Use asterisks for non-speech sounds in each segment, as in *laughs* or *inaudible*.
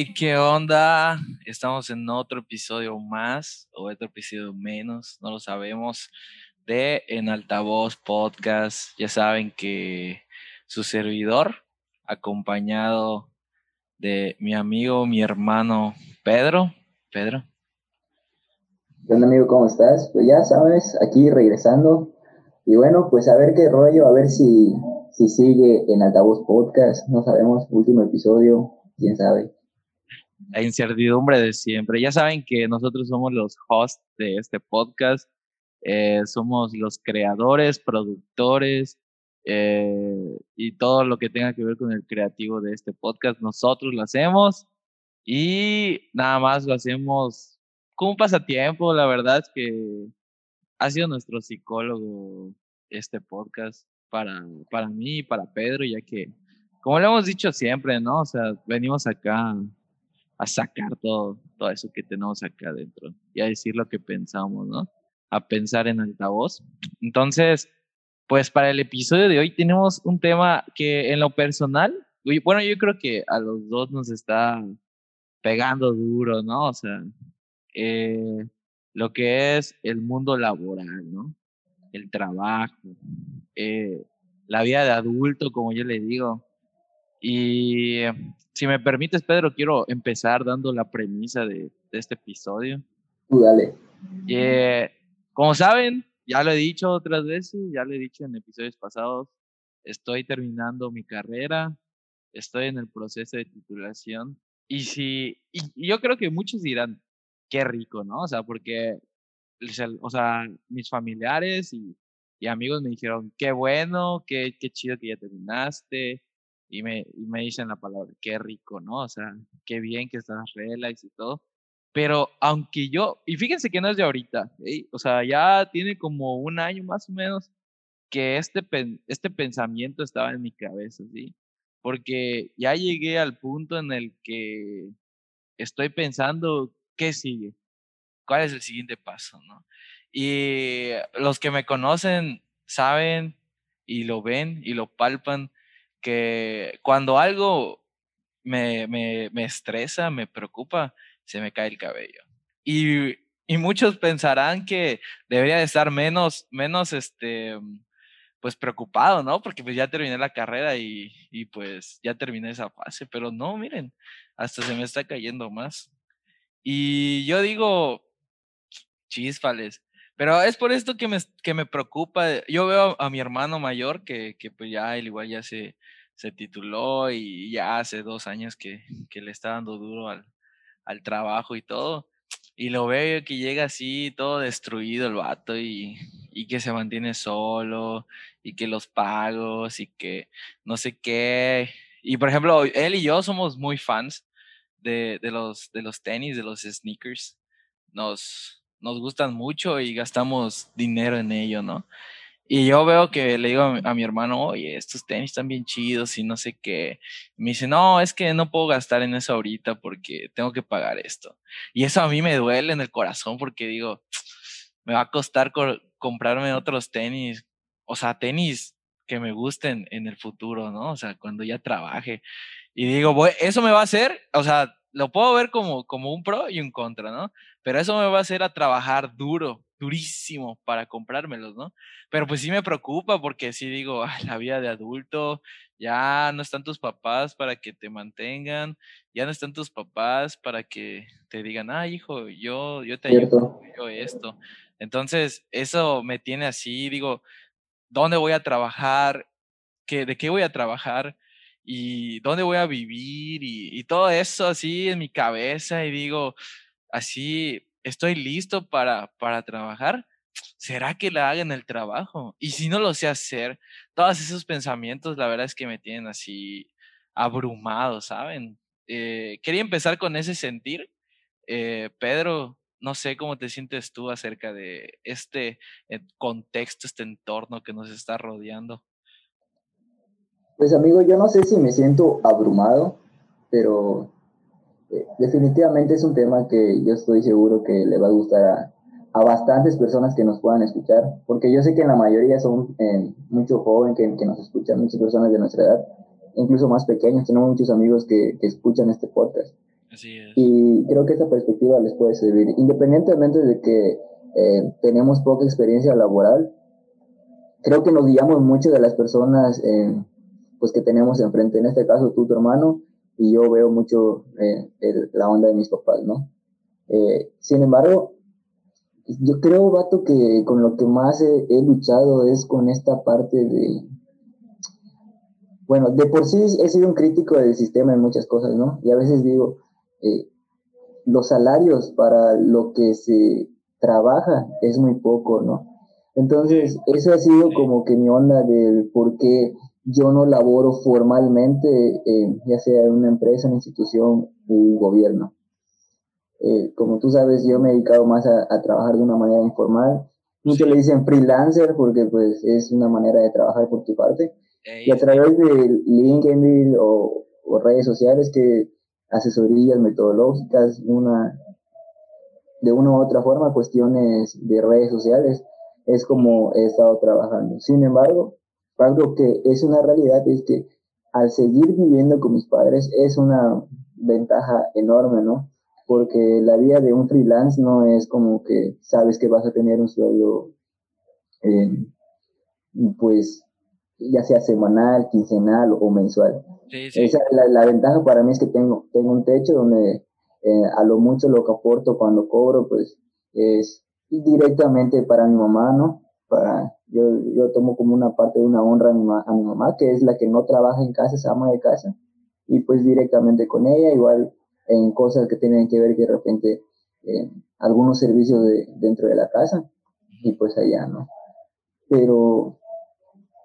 Hey, ¿qué onda? Estamos en otro episodio más o otro episodio menos, no lo sabemos, de En Altavoz Podcast. Ya saben que su servidor, acompañado de mi amigo, mi hermano Pedro. Pedro. ¿Qué onda, amigo? ¿Cómo estás? Pues ya sabes, aquí regresando. Y bueno, pues a ver qué rollo, a ver si, si sigue en Altavoz Podcast. No sabemos, último episodio, quién sabe. La incertidumbre de siempre. Ya saben que nosotros somos los hosts de este podcast. Eh, somos los creadores, productores eh, y todo lo que tenga que ver con el creativo de este podcast. Nosotros lo hacemos y nada más lo hacemos como un pasatiempo. La verdad es que ha sido nuestro psicólogo este podcast para, para mí y para Pedro, ya que, como lo hemos dicho siempre, ¿no? O sea, venimos acá a sacar todo, todo eso que tenemos acá adentro y a decir lo que pensamos, ¿no? A pensar en altavoz. Entonces, pues para el episodio de hoy tenemos un tema que en lo personal, bueno, yo creo que a los dos nos está pegando duro, ¿no? O sea, eh, lo que es el mundo laboral, ¿no? El trabajo, eh, la vida de adulto, como yo le digo. Y si me permites, Pedro, quiero empezar dando la premisa de, este episodio. Dale. Eh, como saben, ya lo he dicho otras veces, ya lo he dicho en episodios pasados, estoy terminando mi carrera, estoy en el proceso de titulación. Y si, y yo creo que muchos dirán, qué rico, ¿no? O sea, porque, o sea, mis familiares y, y amigos me dijeron, qué bueno, qué, qué chido que ya terminaste. Y me, y me dicen la palabra, qué rico, ¿no? O sea, qué bien que estás relax y todo. Pero aunque yo, y fíjense que no es de ahorita, ¿eh? o sea, ya tiene como un año más o menos que este, este pensamiento estaba en mi cabeza, ¿sí? Porque ya llegué al punto en el que estoy pensando ¿qué sigue? ¿Cuál es el siguiente paso? ¿no? Y los que me conocen saben y lo ven y lo palpan que cuando algo me, me, me estresa, me preocupa, se me cae el cabello. Y, y muchos pensarán que debería de estar menos, menos, este, pues preocupado, ¿no? Porque pues ya terminé la carrera y, y pues ya terminé esa fase, pero no, miren, hasta se me está cayendo más. Y yo digo, chispales. Pero es por esto que me, que me preocupa. Yo veo a, mi hermano mayor que, que pues ya él igual ya se, se tituló y ya hace dos años que, que le está dando duro al, al trabajo y todo. Y lo veo que llega así, todo destruido el vato y, y que se mantiene solo y que los pagos y que no sé qué. Y por ejemplo, él y yo somos muy fans de, de, los, de los tenis, de los sneakers, nos, nos gustan mucho y gastamos dinero en ello, ¿no? Y yo veo que le digo a mi, hermano, oye, estos tenis están bien chidos y no sé qué. me dice, no, es que no puedo gastar en eso ahorita porque tengo que pagar esto. Y eso a mí me duele en el corazón porque digo, *tsk* me va a costar comprarme otros tenis, o sea, tenis que me gusten en el futuro, ¿no? O sea, cuando ya trabaje. Y digo, eso me va a hacer, o sea, lo puedo ver como, como un pro y un contra, ¿no? Pero eso me va a hacer a trabajar duro, durísimo para comprármelos, ¿no? Pero pues sí me preocupa porque sí digo, la vida de adulto, ya no están tus papás para que te mantengan, ya no están tus papás para que te digan, ah, hijo, yo, yo te ayudo, yo esto. Entonces, eso me tiene así, digo, ¿dónde voy a trabajar? ¿Qué, ¿De qué voy a trabajar? Y dónde voy a vivir y, todo eso así en mi cabeza y digo, así, estoy listo para, para trabajar. ¿Será que la haga en el trabajo? Y si no lo sé hacer, todos esos pensamientos, la verdad es que me tienen así abrumado, ¿saben? Eh, quería empezar con ese sentir. Eh, Pedro, no sé cómo te sientes tú acerca de este eh, contexto, este entorno que nos está rodeando. Pues amigo, yo no sé si me siento abrumado, pero eh, definitivamente es un tema que yo estoy seguro que le va a gustar a, a bastantes personas que nos puedan escuchar, porque yo sé que en la mayoría son eh, mucho joven que, que, nos escuchan, muchas personas de nuestra edad, incluso más pequeños, tenemos muchos amigos que, que escuchan este podcast. Y creo que esa perspectiva les puede servir, independientemente de que eh, tenemos poca experiencia laboral, creo que nos guiamos mucho de las personas eh, pues que tenemos enfrente, en este caso tú, tu hermano, y yo veo mucho eh, la onda de mis papás, ¿no? sin embargo, yo creo, Vato, que con lo que más he, luchado es con esta parte de... Bueno, de por sí he sido un crítico del sistema en muchas cosas, ¿no? Y a veces digo, eh, los salarios para lo que se trabaja es muy poco, ¿no? Entonces, eso ha sido como que mi onda del por qué yo no laboro formalmente, ya sea en una empresa, una institución, un gobierno. Eh, como tú sabes, yo me he dedicado más a, trabajar de una manera informal. Muchos le dicen freelancer porque pues es una manera de trabajar por tu parte. Y a través de LinkedIn o, redes sociales que asesorías metodológicas, una de una u otra forma, cuestiones de redes sociales, es como he estado trabajando. Sin embargo, algo que es una realidad es que al seguir viviendo con mis padres es una ventaja enorme, ¿no? porque la vida de un freelance no es como que sabes que vas a tener un sueldo, eh, pues, ya sea semanal, quincenal o mensual. Esa, la, la, ventaja para mí es que tengo, tengo un techo donde eh, a lo mucho lo que aporto cuando cobro, pues, es directamente para mi mamá, ¿no? Para, yo, yo tomo como una parte de una honra a mi, a mi mamá, que es la que no trabaja en casa, es ama de casa, y pues directamente con ella, igual en cosas que tienen que ver que de repente eh, algunos servicios de, dentro de la casa y pues allá, ¿no? Pero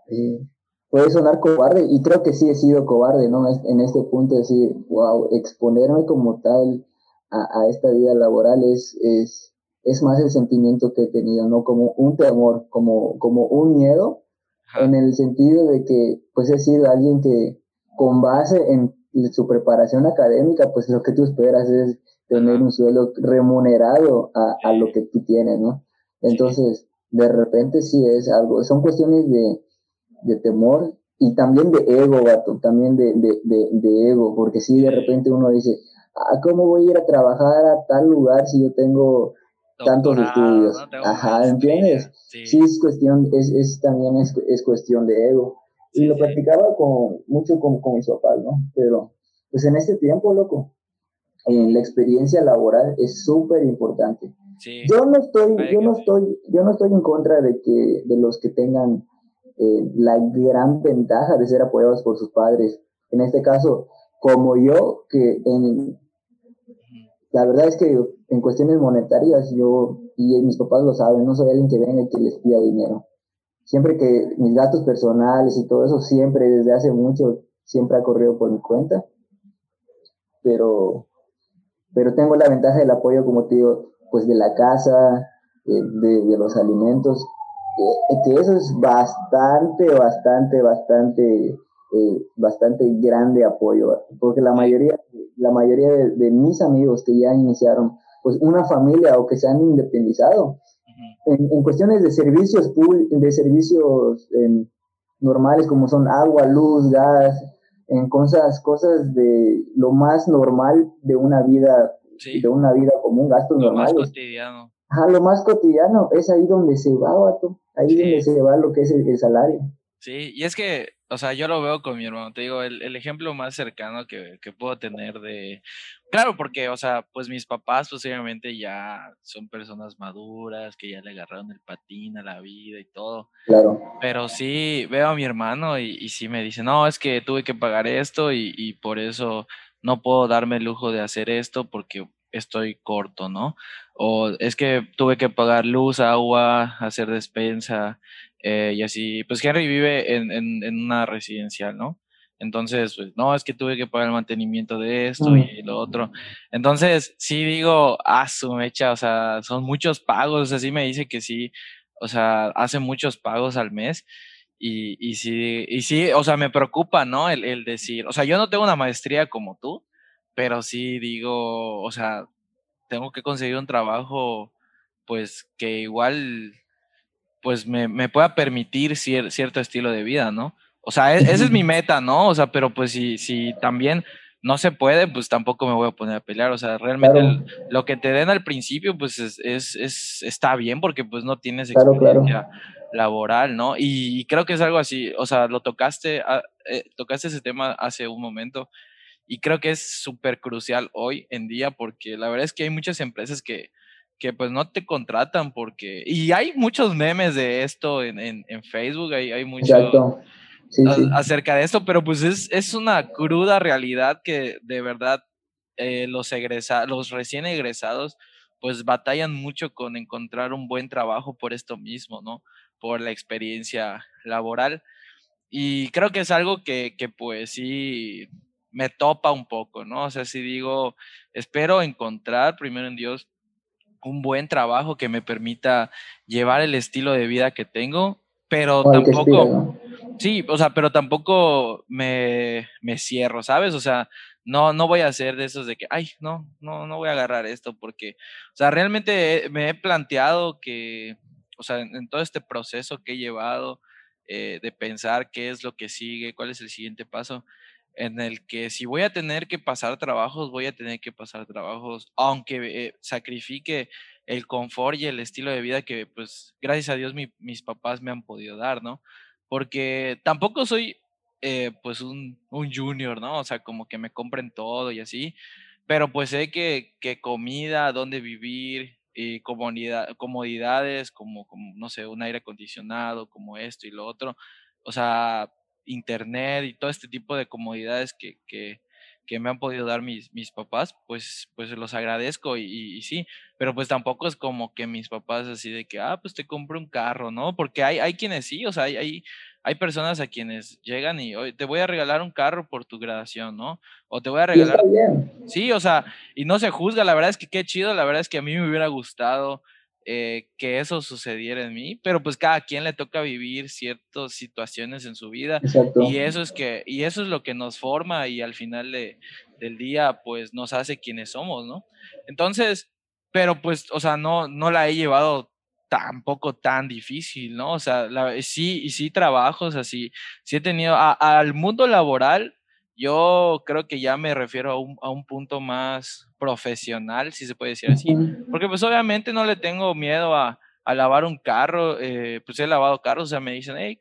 eh, puede sonar cobarde y creo que sí he sido cobarde, ¿no? En este punto decir, wow, exponerme como tal a, esta vida laboral es, es, es más el sentimiento que he tenido, ¿no? Como un temor, como, como un miedo, en el sentido de que pues he sido alguien que con base en su preparación académica, pues lo que tú esperas es tener un sueldo remunerado a, a lo que tú tienes, ¿no? Entonces, de repente sí es algo, son cuestiones de, de temor y también de ego, vato, también de, de, de, de ego, porque si de repente uno dice, ah, ¿cómo voy a ir a trabajar a tal lugar si yo tengo tantos estudios? Ajá, ¿entiendes? Sí. es cuestión, es, es también es, es cuestión de ego. Y lo practicaba con, mucho con, con mis papás, ¿no? Pero, pues en este tiempo, loco, en la experiencia laboral es súper importante. Yo no estoy, yo no estoy, yo no estoy en contra de que, de los que tengan eh, la gran ventaja de ser apoyados por sus padres. En este caso, como yo, que en, la verdad es que en cuestiones monetarias yo, y mis papás lo saben, no soy alguien que venga y que les pida dinero siempre que mis datos personales y todo eso, siempre desde hace mucho, siempre ha corrido por mi cuenta. Pero, pero tengo la ventaja del apoyo, como te digo, pues de la casa, eh, de, los alimentos, eh, que eso es bastante, bastante, bastante, eh, bastante grande apoyo, porque la mayoría, la mayoría de, de mis amigos que ya iniciaron pues una familia o que se han independizado, en, cuestiones de servicios de servicios normales como son agua, luz, gas, en cosas, cosas de lo más normal de una vida, de una vida común, gastos lo normales. Lo más cotidiano. Ajá, lo más cotidiano, es ahí donde se va, vato, ahí donde se va lo que es el salario. Sí, y es que o sea, yo lo veo con mi hermano, te digo, el, el ejemplo más cercano que, que, puedo tener de, claro, porque, o sea, pues mis papás posiblemente ya son personas maduras, que ya le agarraron el patín a la vida y todo. Claro. Pero sí veo a mi hermano y, y sí me dice, no, es que tuve que pagar esto y, y por eso no puedo darme el lujo de hacer esto porque estoy corto, ¿no? O es que tuve que pagar luz, agua, hacer despensa, eh, y así, pues Henry vive en, en, en, una residencial, ¿no? Entonces, pues, no, es que tuve que pagar el mantenimiento de esto mm. y lo otro. Entonces, sí digo, ah, su mecha, o sea, son muchos pagos, así me dice que sí, o sea, hace muchos pagos al mes. Y, y sí, y sí, o sea, me preocupa, ¿no? El, el decir, o sea, yo no tengo una maestría como tú, pero sí digo, o sea, tengo que conseguir un trabajo, pues que igual pues me, me pueda permitir cierto estilo de vida, ¿no? O sea, e, esa es mi meta, ¿no? O sea, pero pues si, si también no se puede, pues tampoco me voy a poner a pelear. O sea, realmente lo que te den al principio, pues es, es, está bien porque pues no tienes experiencia laboral, ¿no? Y, creo que es algo así, o sea, lo tocaste, ah, eh, tocaste ese tema hace un momento y creo que es súper crucial hoy en día porque la verdad es que hay muchas empresas que, que pues no te contratan porque, y hay muchos memes de esto en, en, en Facebook, hay, hay mucho acerca de esto, pero pues es, es, una cruda realidad que de verdad eh, los, egresa, los recién egresados pues batallan mucho con encontrar un buen trabajo por esto mismo, ¿no? Por la experiencia laboral. Y creo que es algo que, que pues sí me topa un poco, ¿no? O sea, si digo, espero encontrar primero en Dios un buen trabajo que me permita llevar el estilo de vida que tengo, pero tampoco, Sí, o sea, pero tampoco me, me, cierro, ¿sabes? O sea, no, no voy a hacer de esos de que, ay, no, no, no voy a agarrar esto porque, o sea, realmente me he planteado que, o sea, en, todo este proceso que he llevado eh, de pensar qué es lo que sigue, cuál es el siguiente paso, en el que si voy a tener que pasar trabajos, voy a tener que pasar trabajos, aunque eh, sacrifique el confort y el estilo de vida que, pues, gracias a Dios mis papás me han podido dar, ¿no? porque tampoco soy eh, pues un, un, junior, ¿no? O sea, como que me compren todo y así, pero pues sé que, que comida, dónde vivir, y comodidad, comodidades como, como, no sé, un aire acondicionado, como esto y lo otro, o sea, internet y todo este tipo de comodidades que, que, que me han podido dar mis, mis papás, pues, pues los agradezco y, y, sí, pero pues tampoco es como que mis papás así de que, ah, pues te compro un carro, ¿no? Porque hay, hay quienes sí, o sea, hay, hay, hay personas a quienes llegan y hoy te voy a regalar un carro por tu graduación, ¿no? O te voy a regalar... Sí, o sea, y no se juzga, la verdad es que qué chido, la verdad es que a mí me hubiera gustado eh, que eso sucediera en mí, pero pues cada quien le toca vivir ciertas situaciones en su vida y eso es que y eso es lo que nos forma y al final de, del día pues nos hace quienes somos, ¿no? Entonces, pero pues, o sea, no no la he llevado tampoco tan difícil, ¿no? O sea, la, sí y sí trabajos así, sí he tenido al mundo laboral yo creo que ya me refiero a un, a un, punto más profesional, si se puede decir así, porque pues obviamente no le tengo miedo a, a lavar un carro, eh, pues he lavado carros, o sea, me dicen, hey,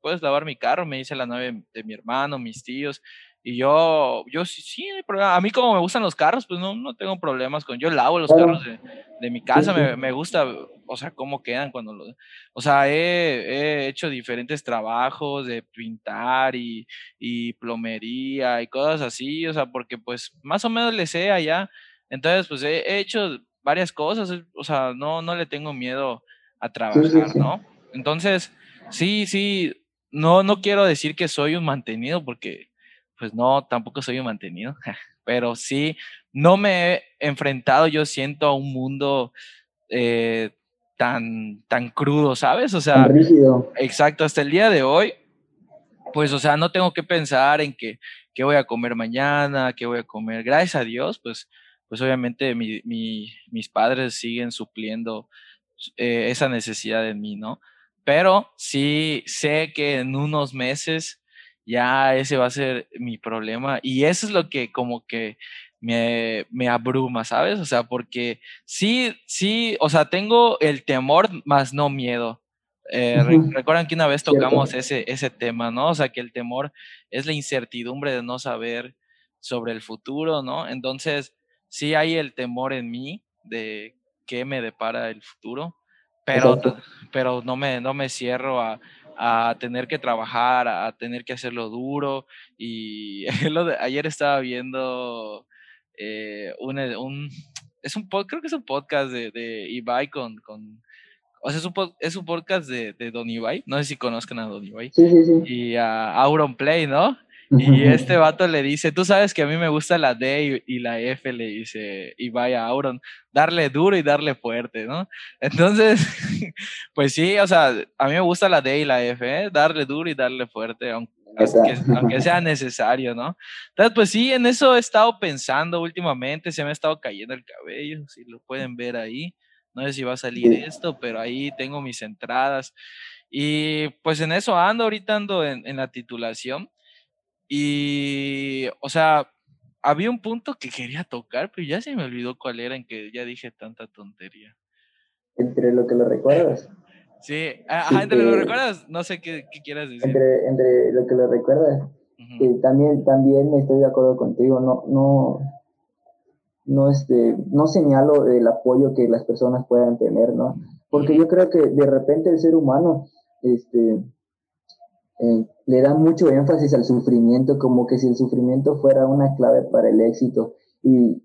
¿puedes lavar mi carro? Me dice la novia de mi hermano, mis tíos, y yo, yo sí, sí, A mí como me gustan los carros, pues no, no tengo problemas con, yo lavo los carros de, de mi casa, me, me, gusta, o sea, cómo quedan cuando lo, o sea, he, he hecho diferentes trabajos de pintar y, y, plomería y cosas así, o sea, porque pues más o menos le sé allá, entonces pues he, he hecho varias cosas, o sea, no, no le tengo miedo a trabajar, ¿no? Entonces, sí, sí, no, no quiero decir que soy un mantenido porque pues no, tampoco soy un mantenido, *laughs* pero sí, no me he enfrentado, yo siento, a un mundo eh, tan, tan crudo, ¿sabes? O sea, exacto, hasta el día de hoy, pues, o sea, no tengo que pensar en que, qué voy a comer mañana, qué voy a comer. Gracias a Dios, pues, pues obviamente mi, mi, mis padres siguen supliendo eh, esa necesidad en mí, ¿no? Pero sí sé que en unos meses ya ese va a ser mi problema. Y eso es lo que como que me, me, abruma, ¿sabes? O sea, porque sí, sí, o sea, tengo el temor, más no miedo. Eh, Recuerdan que una vez tocamos ese, ese tema, ¿no? O sea, que el temor es la incertidumbre de no saber sobre el futuro, ¿no? Entonces, sí hay el temor en mí de qué me depara el futuro, pero, pero no, me, no me cierro a, a tener que trabajar, a, tener que hacerlo duro. Y *laughs* ayer estaba viendo eh, un, un, es un creo que es un podcast de, de Ibai con, con o sea, es un, es un podcast de, de Don Ibai, no sé si conozcan a Don Ibai, sí, sí, sí. y a Auron Play, ¿no? Y este vato le dice, tú sabes que a mí me gusta la D y, la F, le dice, y vaya Auron, darle duro y darle fuerte, ¿no? Entonces, *laughs* pues sí, o sea, a mí me gusta la D y la F, ¿eh? darle duro y darle fuerte, aunque, aunque, sea necesario, ¿no? Entonces, pues sí, en eso he estado pensando últimamente, se me ha estado cayendo el cabello, si lo pueden ver ahí. No sé si va a salir esto, pero ahí tengo mis entradas. Y pues en eso ando, ahorita ando en, en la titulación. Y, o sea, había un punto que quería tocar, pero ya se me olvidó cuál era, en que ya dije tanta tontería. Entre lo que lo recuerdas. *laughs* Sí, ajá, entre lo que lo recuerdas, no sé qué, qué quieras decir. Entre, entre lo que lo recuerdas. también, también estoy de acuerdo contigo, no, no, no, este, no señalo el apoyo que las personas puedan tener, ¿no? Porque yo creo que de repente el ser humano, este, eh, le da mucho énfasis al sufrimiento, como que si el sufrimiento fuera una clave para el éxito. Y,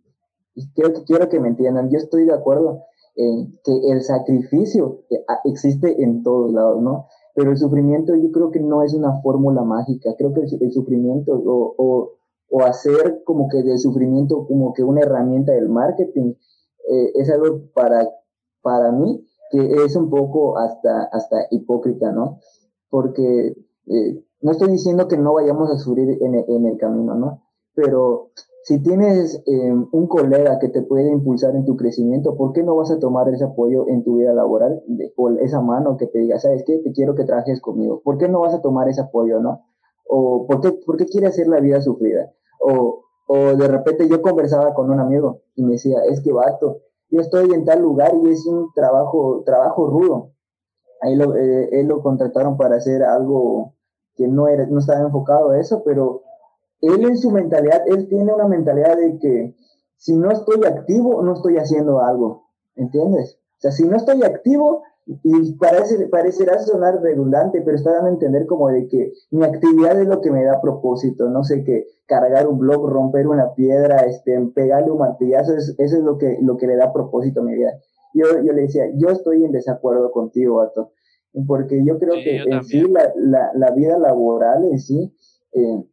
quiero, quiero que me entiendan, yo estoy de acuerdo en que el sacrificio eh, existe en todos lados, ¿no? Pero el sufrimiento yo creo que no es una fórmula mágica, creo que el, sufrimiento o, o, o, hacer como que del sufrimiento como que una herramienta del marketing eh, es algo para, para mí que es un poco hasta, hasta hipócrita, ¿no? Porque eh, no estoy diciendo que no vayamos a sufrir en, en el camino, ¿no? Pero si tienes eh, un colega que te puede impulsar en tu crecimiento, ¿por qué no vas a tomar ese apoyo en tu vida laboral o esa mano que te diga, sabes qué, te quiero que trabajes conmigo? ¿Por qué no vas a tomar ese apoyo, no? ¿O por qué, por qué quiere hacer la vida sufrida? O, o de repente yo conversaba con un amigo y me decía, es que vato, yo estoy en tal lugar y es un trabajo, trabajo rudo. Ahí lo, eh, él lo contrataron para hacer algo que no, estaba enfocado a eso, pero él en su mentalidad, él tiene una mentalidad de que si no estoy activo, no estoy haciendo algo, ¿entiendes? O sea, si no estoy activo, y parece, parecerá sonar redundante, pero está dando a entender como de que mi actividad es lo que me da propósito, no sé qué, cargar un blog, romper una piedra, este, pegarle un martillazo, eso es, lo que, lo que le da propósito a mi vida. Yo, yo le decía, yo estoy en desacuerdo contigo, Vato, porque yo creo que en sí la, la, la, vida laboral en sí eh,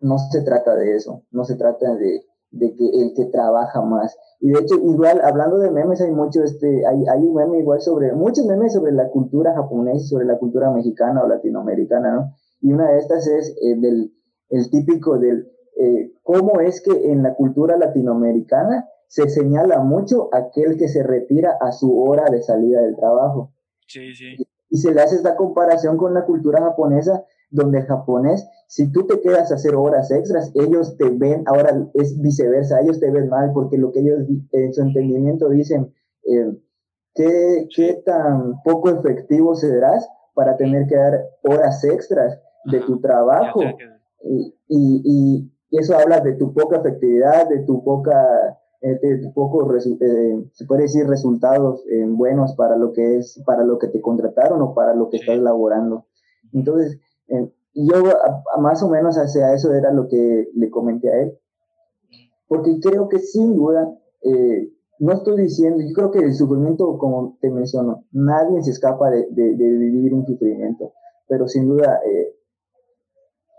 no se trata de eso, no se trata de, de que el que trabaja más. Y de hecho, igual, hablando de memes, hay mucho, este, hay, hay un meme igual sobre, muchos memes sobre la cultura japonesa, sobre la cultura mexicana o latinoamericana, ¿no? Y una de estas es eh, del, el típico del, eh, cómo es que en la cultura latinoamericana se señala mucho aquel que se retira a su hora de salida del trabajo. Sí, sí. Y se le hace esta comparación con la cultura japonesa, donde el japonés, si tú te quedas a hacer horas extras, ellos te ven, ahora es viceversa, ellos te ven mal porque lo que ellos en su entendimiento dicen, eh, ¿qué, ¿qué, tan poco efectivo serás para tener que dar horas extras de tu trabajo? Y, y, y, eso habla de tu poca efectividad, de tu poca este, poco, eh, se puede decir, resultados eh, buenos para lo que es, para lo que te contrataron o para lo que estás laborando. Entonces, eh, yo más o menos hacia eso era lo que le comenté a él. Porque creo que sin duda, no estoy diciendo, yo creo que el sufrimiento, como te menciono, nadie se escapa de, de, vivir un sufrimiento, pero sin duda,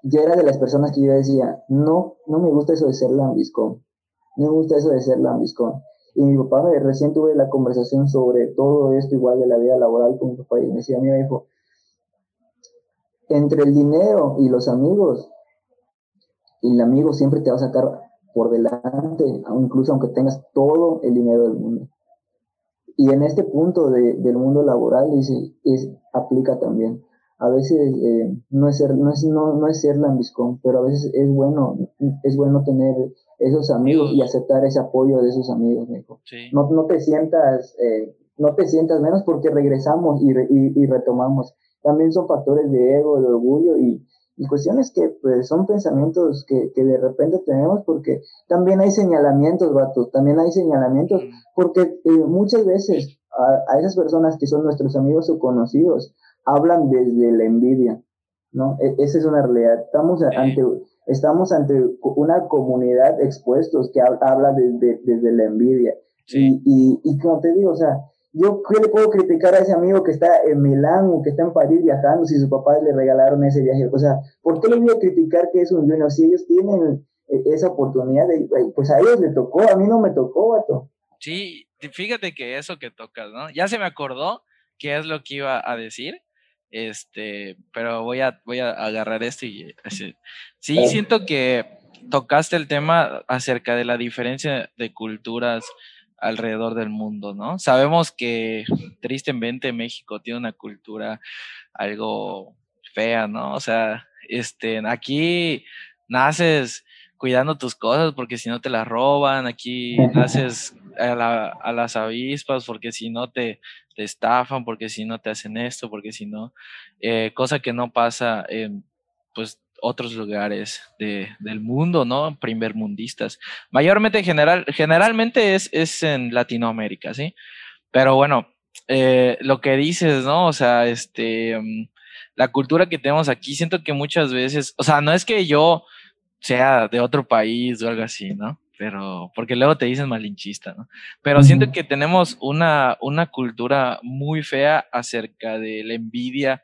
yo era de las personas que yo decía, no, no me gusta eso de ser lambiscón me gusta eso de ser lambiscón. Y mi papá me recién tuve la conversación sobre todo esto igual de la vida laboral con mi papá y me decía, mira hijo, entre el dinero y los amigos, el amigo siempre te va a sacar por delante, incluso aunque tengas todo el dinero del mundo. Y en este punto de, del mundo laboral, dice, es, aplica también a veces eh, no es ser no es no, no es ser lambiscón pero a veces es bueno es bueno tener esos amigos y aceptar ese apoyo de esos amigos no, no te sientas eh, no te sientas menos porque regresamos y, y, retomamos. También son factores de ego de orgullo y, y cuestiones que pues, son pensamientos que, que, de repente tenemos porque también hay señalamientos vatos también hay señalamientos porque eh, muchas veces a, a esas personas que son nuestros amigos o conocidos hablan desde la envidia, ¿no? E, esa es una realidad. Estamos ante, estamos ante una comunidad expuestos que habla desde, desde la envidia. Y, y, y como te digo, o sea, yo qué le puedo criticar a ese amigo que está en Milán o que está en París viajando si sus papás le regalaron ese viaje. O sea, ¿por qué le voy a criticar que es un junior si ellos tienen eh, esa oportunidad? De, pues a ellos le tocó, a mí no me tocó, vato. Sí, fíjate que eso que tocas, ¿no? Ya se me acordó qué es lo que iba a decir. Este, pero voy a, voy a agarrar esto y Sí, siento que tocaste el tema acerca de la diferencia de culturas alrededor del mundo, ¿no? Sabemos que tristemente México tiene una cultura algo fea, ¿no? O sea, este, aquí naces cuidando tus cosas porque si no te las roban, aquí *laughs* haces a, las avispas porque si no te, te, estafan, porque si no te hacen esto, porque si no, eh, cosa que no pasa en pues otros lugares de, del mundo, ¿no? Primermundistas. Mayormente, general, generalmente es, es en Latinoamérica, ¿sí? Pero bueno, eh, lo que dices, ¿no? O sea, este, mm, la cultura que tenemos aquí, siento que muchas veces, o sea, no es que yo sea de otro país o algo así, ¿no? Pero, porque luego te dicen malinchista, ¿no? Pero siento que tenemos una, una cultura muy fea acerca de la envidia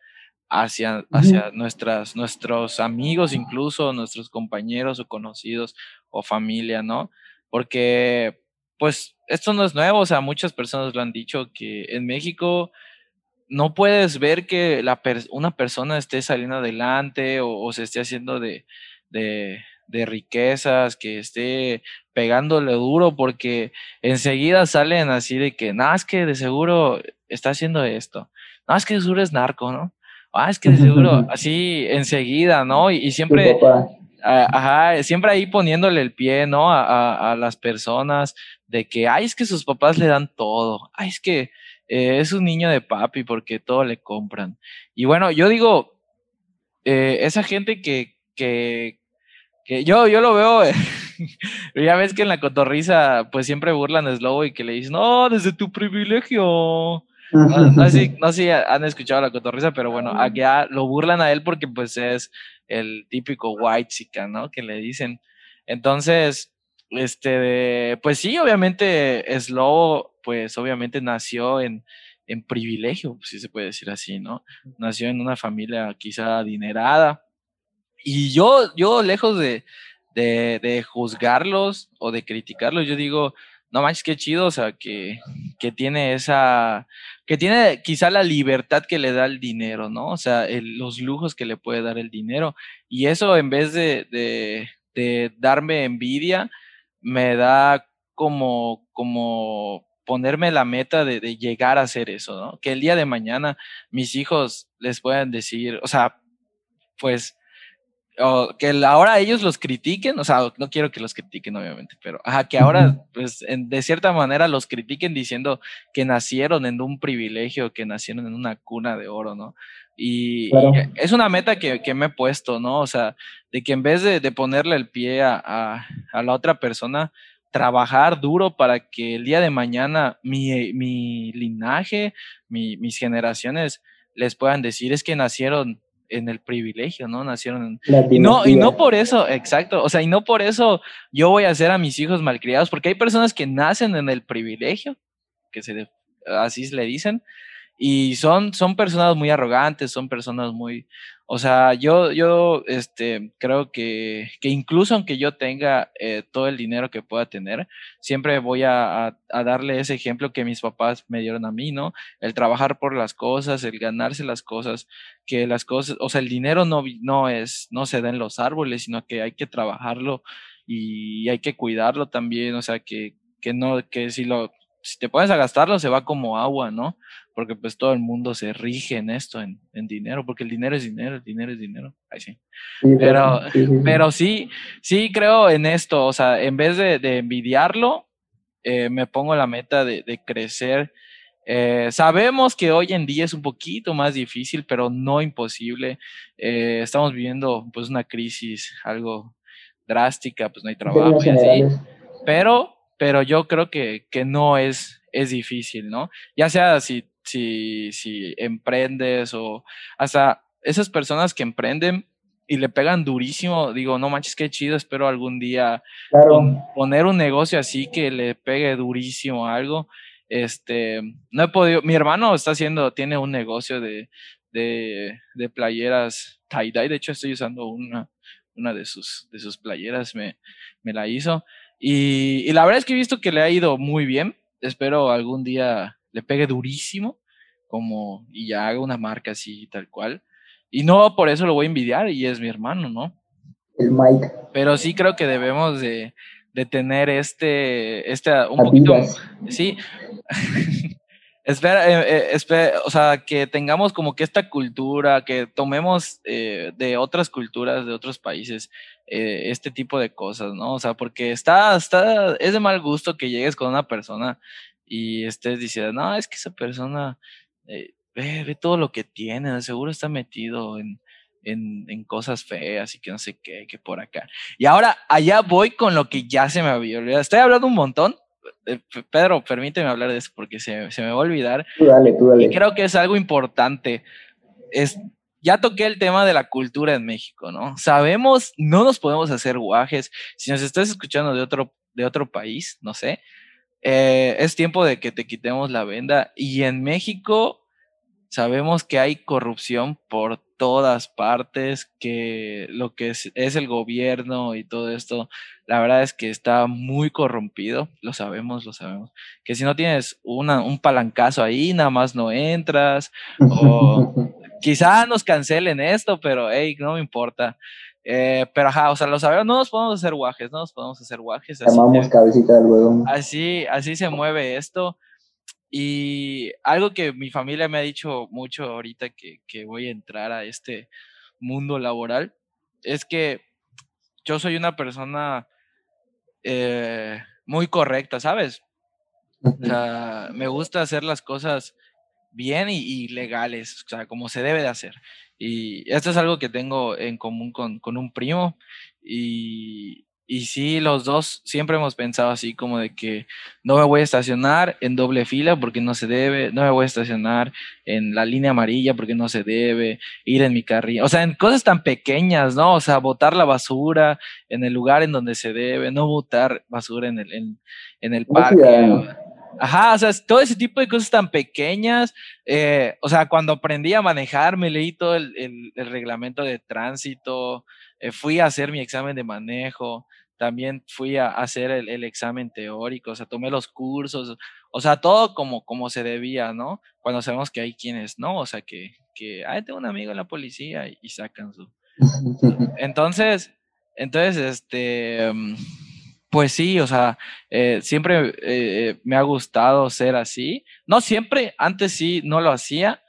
hacia, hacia nuestras, nuestros amigos, incluso nuestros compañeros o conocidos o familia, ¿no? Porque, pues, esto no es nuevo, o sea, muchas personas lo han dicho que en México no puedes ver que la una persona esté saliendo adelante o, se esté haciendo de, de, de, riquezas, que esté pegándole duro, porque enseguida salen así de que, nada, es que de seguro está haciendo esto, nada, es que de seguro es narco, ¿no? Ah, es que de seguro, *laughs* así enseguida, ¿no? Y, siempre, ajá, siempre ahí poniéndole el pie, ¿no? A, a, las personas de que, ay, es que sus papás le dan todo, ay, es que eh, es un niño de papi porque todo le compran. Y bueno, yo digo, eh, esa gente que, que, que yo, yo lo veo, *laughs* ya ves que en la cotorriza pues siempre burlan a Slobo y que le dicen, no, desde tu privilegio. *laughs* No, sé, no sé si han escuchado la cotorriza, pero bueno, acá lo burlan a él porque pues es el típico white chica, ¿no? Que le dicen. Entonces, este, pues sí, obviamente Slow, pues obviamente nació en, en privilegio, si se puede decir así, ¿no? Nació en una familia quizá adinerada. Y yo, yo lejos de, de, de juzgarlos o de criticarlos, yo digo, no manches, qué chido, o sea, que, que tiene esa, que tiene quizá la libertad que le da el dinero, ¿no? O sea, los lujos que le puede dar el dinero. Y eso en vez de, de, de darme envidia, me da como, como ponerme la meta de, de, llegar a hacer eso, ¿no? Que el día de mañana mis hijos les puedan decir, o sea, pues o que ahora ellos los critiquen, o sea, no quiero que los critiquen obviamente, pero ajá, que ahora pues de cierta manera los critiquen diciendo que nacieron en un privilegio, que nacieron en una cuna de oro, ¿no? Y, es una meta que, que, me he puesto, ¿no? O sea, de que en vez de, de ponerle el pie a, a, a, la otra persona, trabajar duro para que el día de mañana mi, mi linaje, mi, mis generaciones les puedan decir es que nacieron en el privilegio, ¿no? Nacieron en... No, y no por eso, exacto, o sea, y no por eso yo voy a hacer a mis hijos malcriados, porque hay personas que nacen en el privilegio, que se, así le dicen, y son, son personas muy arrogantes, son personas muy, o sea, yo, yo este, creo que, que incluso aunque yo tenga eh, todo el dinero que pueda tener, siempre voy a, a, darle ese ejemplo que mis papás me dieron a mí, ¿no? El trabajar por las cosas, el ganarse las cosas, que las cosas, o sea, el dinero no, no es, no se da en los árboles, sino que hay que trabajarlo y hay que cuidarlo también, o sea, que, que no, que si lo, si te pones a gastarlo se va como agua, ¿no? Porque pues todo el mundo se rige en esto, en, en dinero, porque el dinero es dinero, el dinero es dinero. Ahí sí. pero, sí, pero sí, sí creo en esto, o sea, en vez de, de envidiarlo, eh, me pongo la meta de, de crecer. Eh, sabemos que hoy en día es un poquito más difícil, pero no imposible. Eh, estamos viviendo pues una crisis algo drástica, pues no hay trabajo y así. Pero pero yo creo que, que no es, es difícil, ¿no? Ya sea si, si, si emprendes o hasta esas personas que emprenden y le pegan durísimo, digo, no manches, qué chido, espero algún día poner un negocio así que le pegue durísimo algo. Este, no he podido, mi hermano está haciendo, tiene un negocio de, de, de playeras tie-dye, de hecho estoy usando una, una de sus, de sus playeras, me, me la hizo. Y, la verdad es que he visto que le ha ido muy bien. Espero algún día le pegue durísimo como y ya haga una marca así tal cual. Y no por eso lo voy a envidiar y es mi hermano, ¿no? El Mike. Pero sí creo que debemos de, de tener este, este, un poquito, sí, *laughs* Espera, eh, eh, espera, o sea, que tengamos como que esta cultura, que tomemos eh, de otras culturas, de otros países, este tipo de cosas, ¿no? O sea, porque está, está, es de mal gusto que llegues con una persona y estés diciendo, no, es que esa persona ve, ve, todo lo que tiene, seguro está metido en, en, en, cosas feas y que no sé qué, que por acá. Y ahora allá voy con lo que ya se me había olvidado. Estoy hablando un montón, eh, Pedro, permíteme hablar de eso porque se, se me va a olvidar. Tú dale, tú dale. Y creo que es algo importante. Es, ya toqué el tema de la cultura en México, ¿no? Sabemos, no nos podemos hacer guajes. Si nos estás escuchando de otro, de otro país, no sé, eh, es tiempo de que te quitemos la venda. Y en México sabemos que hay corrupción por todas partes, que lo que es, el gobierno y todo esto, la verdad es que está muy corrompido, lo sabemos, lo sabemos. Que si no tienes una, un palancazo ahí, nada más no entras, o *laughs* quizá nos cancelen esto, pero hey, no me importa. Eh, pero ajá, o sea, lo sabemos, no nos podemos hacer guajes, no nos podemos hacer guajes. Llamamos cabecita del huevo. Así, así se mueve esto. Y algo que mi familia me ha dicho mucho ahorita que, que voy a entrar a este mundo laboral es que yo soy una persona eh, muy correcta, ¿sabes? O sea, me gusta hacer las cosas bien y, y, legales, o sea, como se debe de hacer. Y esto es algo que tengo en común con, con un primo y, y sí, los dos siempre hemos pensado así como de que no me voy a estacionar en doble fila porque no se debe, no me voy a estacionar en la línea amarilla porque no se debe, ir en mi carril, o sea, en cosas tan pequeñas, ¿no? O sea, botar la basura en el lugar en donde se debe, no botar basura en el, en, en el parque. Ajá, o sea, todo ese tipo de cosas tan pequeñas. Eh, o sea, cuando aprendí a manejar, me leí todo el, el, el reglamento de tránsito, eh, fui a hacer mi examen de manejo, también fui a hacer el, examen teórico, o sea, tomé los cursos, o sea, todo como, como se debía, ¿no? Cuando sabemos que hay quienes no, o sea, que, que ay, tengo un amigo en la policía y, sacan su... *laughs* Entonces, entonces, este, mm, pues sí, o sea, eh, siempre eh, me ha gustado ser así. No siempre, antes sí no lo hacía,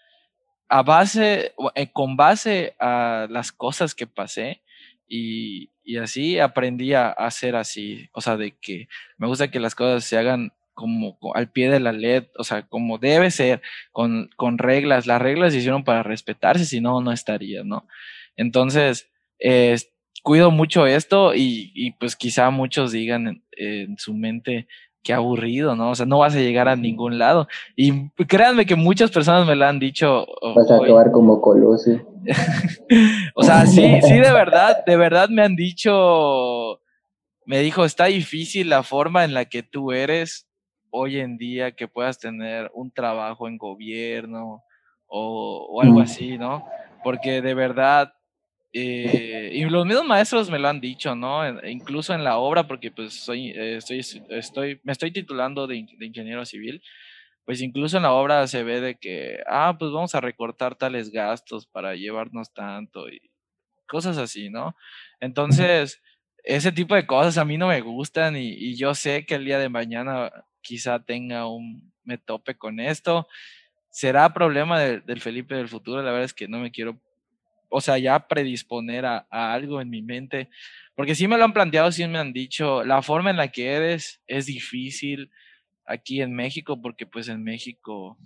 a base, con base a las cosas que pasé, y, así aprendí a hacer así, o sea, de que me gusta que las cosas se hagan como al pie de la ley, o sea, como debe ser, con, con reglas. Las reglas se hicieron para respetarse, si no, no estaría, ¿no? Entonces, eh, cuido mucho esto y, y, pues quizá muchos digan en, en su mente, qué aburrido, ¿no? O sea, no vas a llegar a ningún lado. Y créanme que muchas personas me lo han dicho. Vas a acabar como Colosio. *laughs* o sea, sí, *laughs* sí, de verdad, de verdad me han dicho, me dijo, está difícil la forma en la que tú eres hoy en día que puedas tener un trabajo en gobierno o, o algo así, ¿no? Porque de verdad eh, y los mismos maestros me lo han dicho, ¿no? Incluso en la obra, porque pues soy, eh, estoy, estoy, me estoy titulando de, ingeniero civil, pues incluso en la obra se ve de que, ah, pues vamos a recortar tales gastos para llevarnos tanto y cosas así, ¿no? Entonces, ese tipo de cosas a mí no me gustan y, y yo sé que el día de mañana quizá tenga un, me tope con esto. ¿Será problema del Felipe del futuro? La verdad es que no me quiero o sea, ya predisponer a, algo en mi mente, porque sí me lo han planteado, sí me han dicho, la forma en la que eres es difícil aquí en México, porque pues en México,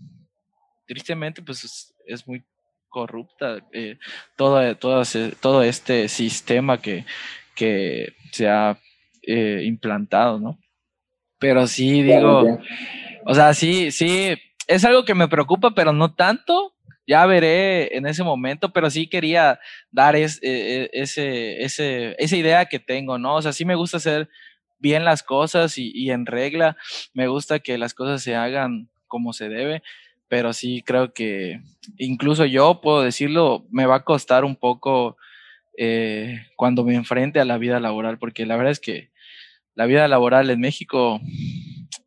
tristemente, pues es, muy corrupta eh, todo, todo, todo, este sistema que, que se ha eh, implantado, ¿no? Pero sí, digo, o sea, sí, sí, es algo que me preocupa, pero no tanto, ya veré en ese momento, pero sí quería dar es, e, e, ese, ese, esa idea que tengo, ¿no? O sea, sí me gusta hacer bien las cosas y, y, en regla, me gusta que las cosas se hagan como se debe, pero sí creo que incluso yo puedo decirlo, me va a costar un poco eh, cuando me enfrente a la vida laboral, porque la verdad es que la vida laboral en México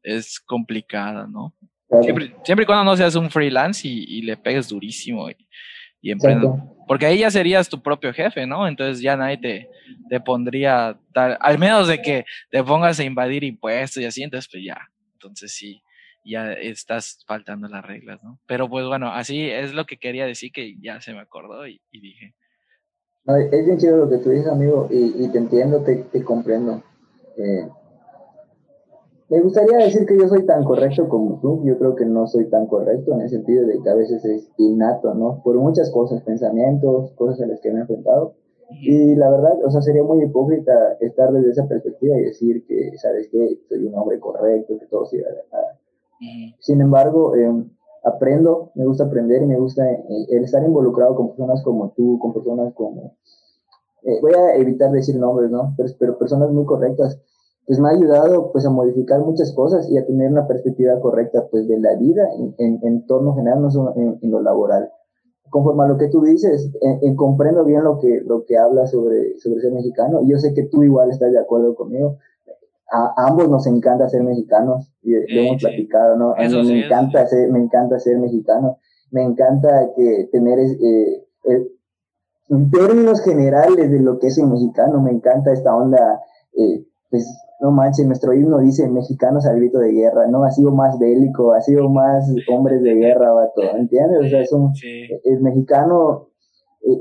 es complicada, ¿no? Siempre, siempre, y cuando no seas un freelance y, le pegues durísimo y, y Porque ahí ya serías tu propio jefe, ¿no? Entonces ya nadie te, te pondría tal, al menos de que te pongas a invadir impuestos y así, entonces pues ya. Entonces sí, ya estás faltando las reglas, ¿no? Pero pues bueno, así es lo que quería decir que ya se me acordó y, dije. es bien chido lo que tú dices, amigo, y, te entiendo, te, te comprendo. Eh, me gustaría decir que yo soy tan correcto como tú, yo creo que no soy tan correcto en el sentido de que a veces es innato, ¿no? Por muchas cosas, pensamientos, cosas a las que me he enfrentado. Y la verdad, o sea, sería muy hipócrita estar desde esa perspectiva y decir que, ¿sabes qué? Soy un hombre correcto, que todo siga a Sin embargo, em, aprendo, me gusta aprender y me gusta eh, el estar involucrado con personas como tú, con personas como... Eh, voy a evitar decir nombres, ¿no? Pero, pero personas muy correctas pues me ha ayudado pues a modificar muchas cosas y a tener una perspectiva correcta pues de la vida en, en, torno general, no solo en, lo laboral. Conforme a lo que tú dices, en, comprendo bien lo que, lo que hablas sobre, sobre ser mexicano y yo sé que tú igual estás de acuerdo conmigo. A, ambos nos encanta ser mexicanos y lo hemos platicado, ¿no? A mí me, encanta ser, me encanta ser mexicano, me encanta que tener eh, en términos generales de lo que es el mexicano, me encanta esta onda, eh, pues no manches, nuestro himno dice mexicanos al grito de guerra, ¿no? Ha sido más bélico, ha sido más hombres de guerra, vato, ¿entiendes? O sea, es un, el mexicano, eh,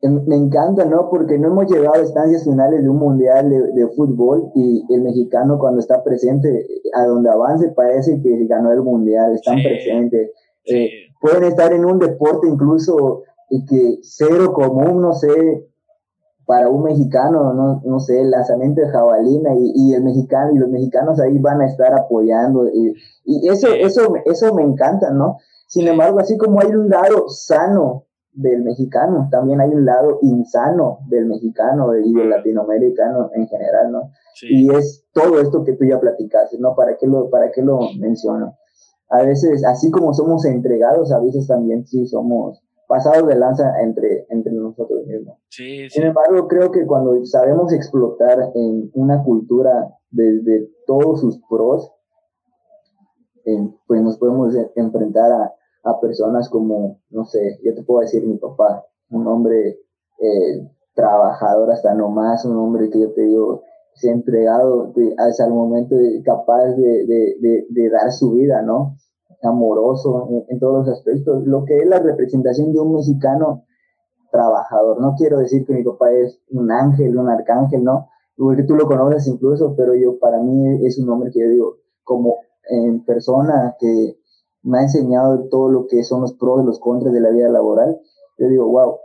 eh, me encanta, ¿no? Porque no hemos llegado a estancias finales de un mundial de, fútbol y el mexicano cuando está presente, a donde avance parece que ganó el mundial, están presentes. Eh, pueden estar en un deporte incluso que cero común, no sé, para un mexicano, no, no sé, el lanzamiento de jabalina y, y, el mexicano y los mexicanos ahí van a estar apoyando y, y eso, eso, eso me encanta, ¿no? Sin embargo, así como hay un lado sano del mexicano, también hay un lado insano del mexicano y del latinoamericano en general, ¿no? Y es todo esto que tú ya platicaste, ¿no? ¿Para qué lo, para qué lo menciono? A veces, así como somos entregados, a veces también sí somos pasados de lanza entre, entre nosotros mismos. Sin embargo, creo que cuando sabemos explotar en una cultura desde todos sus pros, pues nos podemos enfrentar a, a, personas como, no sé, yo te puedo decir mi papá, un hombre eh, trabajador hasta nomás, un hombre que yo te digo, se ha entregado hasta el momento capaz de, de, de, de dar su vida, ¿no? Amoroso en, todos los aspectos, lo que es la representación de un mexicano trabajador. No quiero decir que mi papá es un ángel, un arcángel, ¿no? Porque tú lo conoces incluso, pero yo, para mí es un hombre que yo digo, como en persona que me ha enseñado todo lo que son los pros y los contras de la vida laboral, yo digo, wow,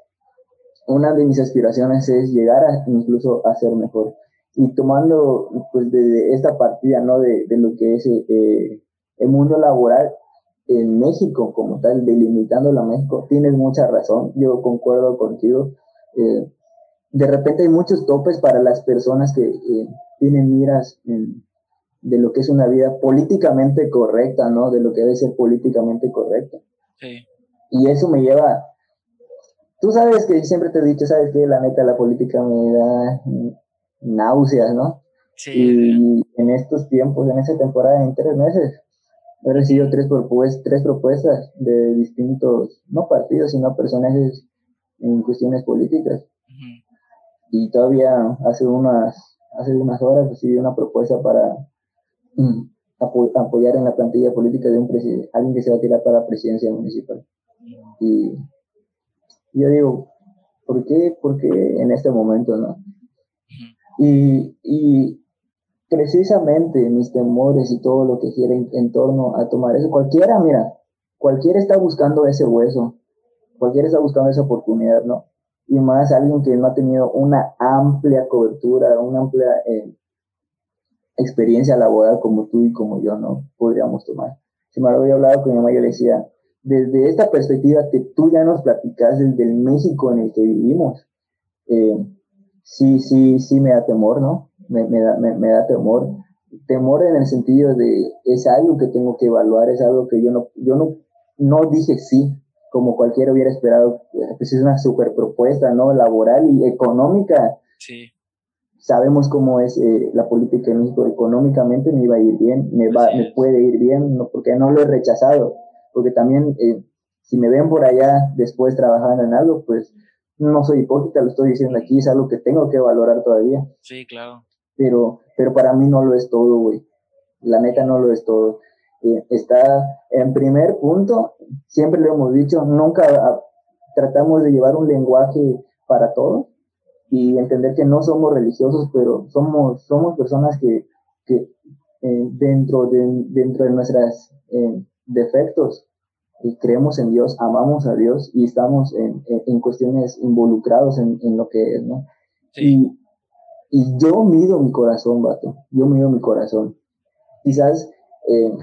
una de mis aspiraciones es llegar a incluso a ser mejor. Y tomando pues de esta partida, ¿no? De, de lo que es eh, el mundo laboral, en México como tal, delimitando a México, tienes mucha razón, yo concuerdo contigo. Eh, de repente hay muchos topes para las personas que eh, tienen miras de lo que es una vida políticamente correcta, ¿no? De lo que debe ser políticamente correcto. Sí. Y eso me lleva, tú sabes que siempre te he dicho, sabes que la neta la política me da náuseas, ¿no? Sí. Y en estos tiempos, en esa temporada, en tres meses, he recibido tres, propuestas, tres propuestas de distintos, no partidos, sino personajes en cuestiones políticas. Y todavía hace unas, hace unas horas recibí una propuesta para mm, apoyar en la plantilla política de un alguien que se va a tirar para la presidencia municipal. Y yo digo, ¿por qué? Porque en este momento, ¿no? Y, y precisamente mis temores y todo lo que gira en, torno a tomar eso. Cualquiera, mira, cualquiera está buscando ese hueso, cualquiera está buscando esa oportunidad, ¿no? Y más alguien que no ha tenido una amplia cobertura, una amplia eh, experiencia laboral como tú y como yo, ¿no? Podríamos tomar. Si me había hablado con mi mamá, le decía, desde esta perspectiva que tú ya nos platicas, desde el México en el que vivimos, eh, sí, sí, sí me da temor, ¿no? me, me, da, me, da temor. Temor en el sentido de es algo que tengo que evaluar, es algo que yo no, yo no, no dije sí, como cualquiera hubiera esperado, pues es una super propuesta, ¿no? Laboral y económica. Sí. Sabemos cómo es eh, la política en México, económicamente me iba a ir bien, me, va, me puede ir bien, no, porque no lo he rechazado, porque también eh, si me ven por allá después trabajando en algo, pues no soy hipócrita, lo estoy diciendo aquí, es algo que tengo que valorar todavía. Sí, claro. Pero, pero para mí no lo es todo, güey. La neta no lo es todo. eh, está en primer punto, siempre lo hemos dicho, nunca tratamos de llevar un lenguaje para todos y entender que no somos religiosos, pero somos, somos personas que, que eh, dentro, de, dentro de nuestros eh, defectos creemos en Dios, amamos a Dios y estamos en, en, cuestiones involucrados en, en, lo que es, ¿no? Y, y yo mido mi corazón, vato, yo mido mi corazón. Quizás eh,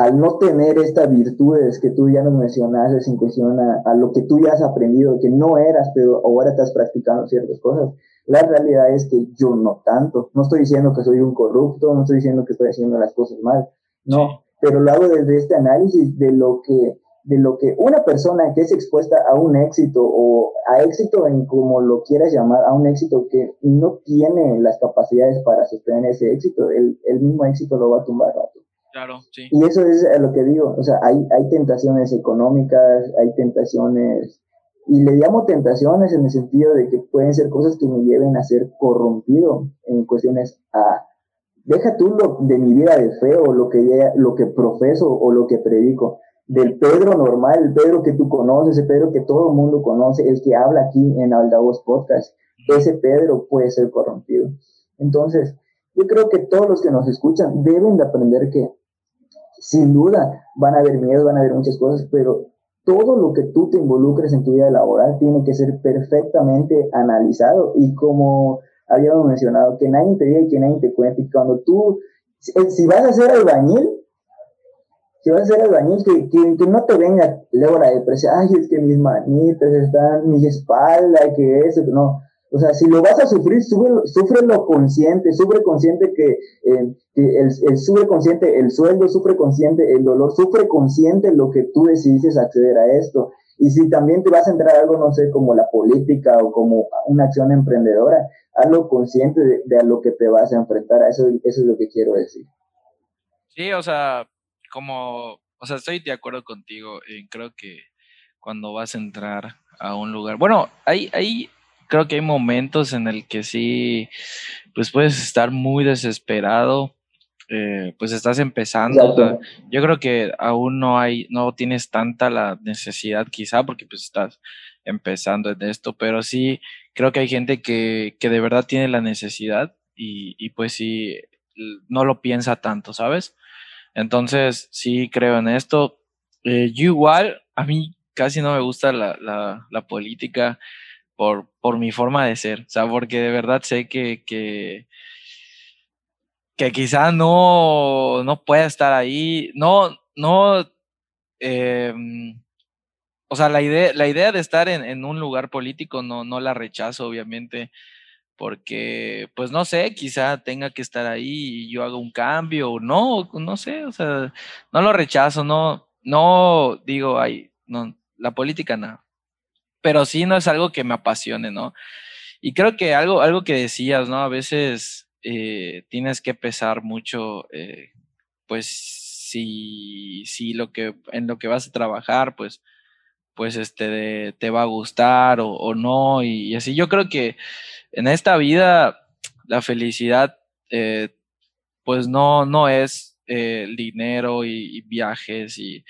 al no tener estas virtudes que tú ya nos mencionaste en cuestión a, lo que tú ya has aprendido, que no eras, pero ahora estás practicando ciertas cosas, la realidad es que yo no tanto. No estoy diciendo que soy un corrupto, no estoy diciendo que estoy haciendo las cosas mal, no, pero lo hago desde este análisis de lo que de lo que una persona que es expuesta a un éxito o a éxito en como lo quieras llamar, a un éxito que no tiene las capacidades para sostener ese éxito, el, el mismo éxito lo va a tumbar rato. Claro, sí. Y eso es lo que digo, o sea, hay, hay tentaciones económicas, hay tentaciones, y le llamo tentaciones en el sentido de que pueden ser cosas que me lleven a ser corrompido en cuestiones a, deja tú lo de mi vida de fe o lo que, lo que profeso o lo que predico, del Pedro normal, el Pedro que tú conoces, el Pedro que todo el mundo conoce, el que habla aquí en Aldavoz Podcast, ese Pedro puede ser corrompido. Entonces, yo creo que todos los que nos escuchan deben de aprender que sin duda van a haber miedos, van a haber muchas cosas, pero todo lo que tú te involucres en tu vida laboral tiene que ser perfectamente analizado y como habíamos mencionado, que nadie te diga y que nadie te cuente. Y cuando tú, si vas a ser albañil, si vas a ser albañil, que, que, que no te venga luego la depresión, ay, es que mis manitas están, mi espalda, que eso, no. O sea, si lo vas a sufrir, sufre, lo consciente, sufre consciente que, eh, que el, el, sufre consciente el sueldo, sufre consciente el dolor, sufre consciente lo que tú decidiste acceder a esto. Y si también te vas a entrar a algo, no sé, como la política o como una acción emprendedora, hazlo consciente de, a lo que te vas a enfrentar. Eso, eso es lo que quiero decir. Sí, o sea, como, o sea, estoy de acuerdo contigo. creo que cuando vas a entrar a un lugar, bueno, hay, hay creo que hay momentos en el que sí, pues puedes estar muy desesperado, eh, pues estás empezando. Yo creo que aún no hay, no tienes tanta la necesidad quizá porque pues estás empezando en esto, pero sí creo que hay gente que, que de verdad tiene la necesidad y, y pues sí, no lo piensa tanto, ¿sabes? Entonces, sí creo en esto. Eh, yo igual, a mí casi no me gusta la, la, la política por, por mi forma de ser, o sea, porque de verdad sé que, que, que quizá no, no pueda estar ahí, no, no, eh, o sea, la idea, la idea de estar en, en, un lugar político no, no la rechazo, obviamente, porque, pues no sé, quizá tenga que estar ahí y yo haga un cambio, o no, no sé, o sea, no lo rechazo, no, no digo, ay, no, la política no, pero sí no es algo que me apasione, ¿no? Y creo que algo, algo que decías, ¿no? A veces eh, tienes que pesar mucho, eh, pues, si, si lo que, en lo que vas a trabajar, pues, pues, este, te va a gustar o, no, y, así. Yo creo que en esta vida la felicidad, eh, pues, no, no es dinero y, viajes y,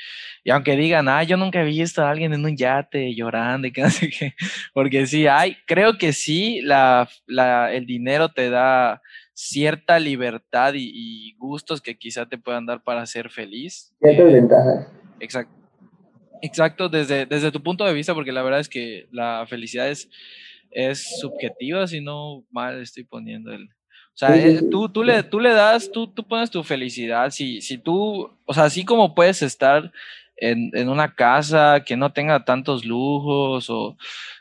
aunque digan, ah, yo nunca he visto a alguien en un yate llorando y que no sé *laughs* porque sí, hay, creo que sí, la, la, el dinero te da cierta libertad y, gustos que quizá te puedan dar para ser feliz. Ciertas ventajas. Exacto. Exacto, desde, desde tu punto de vista, porque la verdad es que la felicidad es, es subjetiva, si no mal estoy poniendo el, o sea, eh, tú, tú, le, tú le das, tú, tú pones tu felicidad. Si, si tú, o sea, así como puedes estar en, en, una casa que no tenga tantos lujos o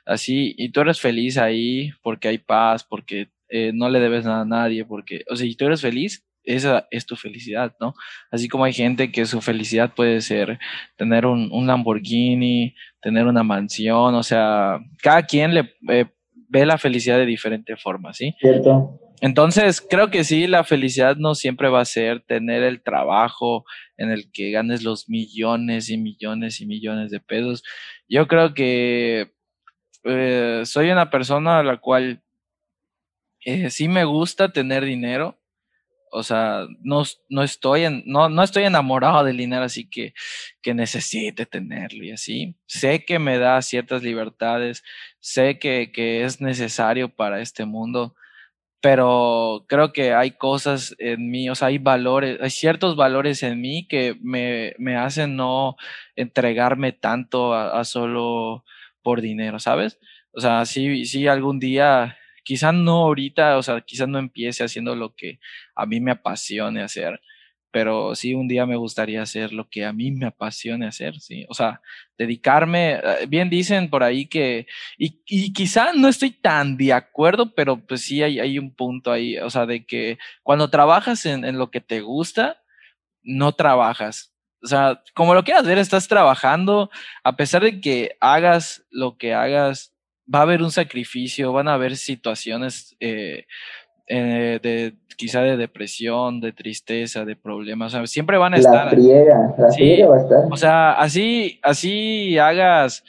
así, y tú eres feliz ahí porque hay paz, porque eh, no le debes nada a nadie, porque, o sea, si tú eres feliz, esa es tu felicidad, ¿no? Así como hay gente que su felicidad puede ser tener un, un Lamborghini, tener una mansión, o sea, cada quien le eh, ve la felicidad de diferente forma, ¿sí? Cierto. Entonces, creo que sí, la felicidad no siempre va a ser tener el trabajo en el que ganes los millones y millones y millones de pesos. Yo creo que eh, soy una persona a la cual eh, sí me gusta tener dinero, o sea, no, no, estoy en, no, no estoy enamorado del dinero, así que, que necesite tenerlo y así. Sé que me da ciertas libertades, sé que, que es necesario para este mundo, pero creo que hay cosas en mí, o sea, hay valores, hay ciertos valores en mí que me, me hacen no entregarme tanto a, a, solo por dinero, ¿sabes? O sea, sí, sí, algún día quizás no ahorita, o sea, quizás no empiece haciendo lo que a mí me apasione hacer, pero sí un día me gustaría hacer lo que a mí me apasione hacer, sí, o sea, dedicarme, eh, bien dicen por ahí que, y, y quizá no estoy tan de acuerdo, pero pues sí hay, hay un punto ahí, o sea, de que cuando trabajas en, en lo que te gusta, no trabajas, o sea, como lo quieras ver, estás trabajando, a pesar de que hagas lo que hagas va a haber un sacrificio, van a haber situaciones eh, eh, de quizá de depresión, de tristeza, de problemas, siempre van a estar. La friega, la friega va a estar. O sea, así, así hagas,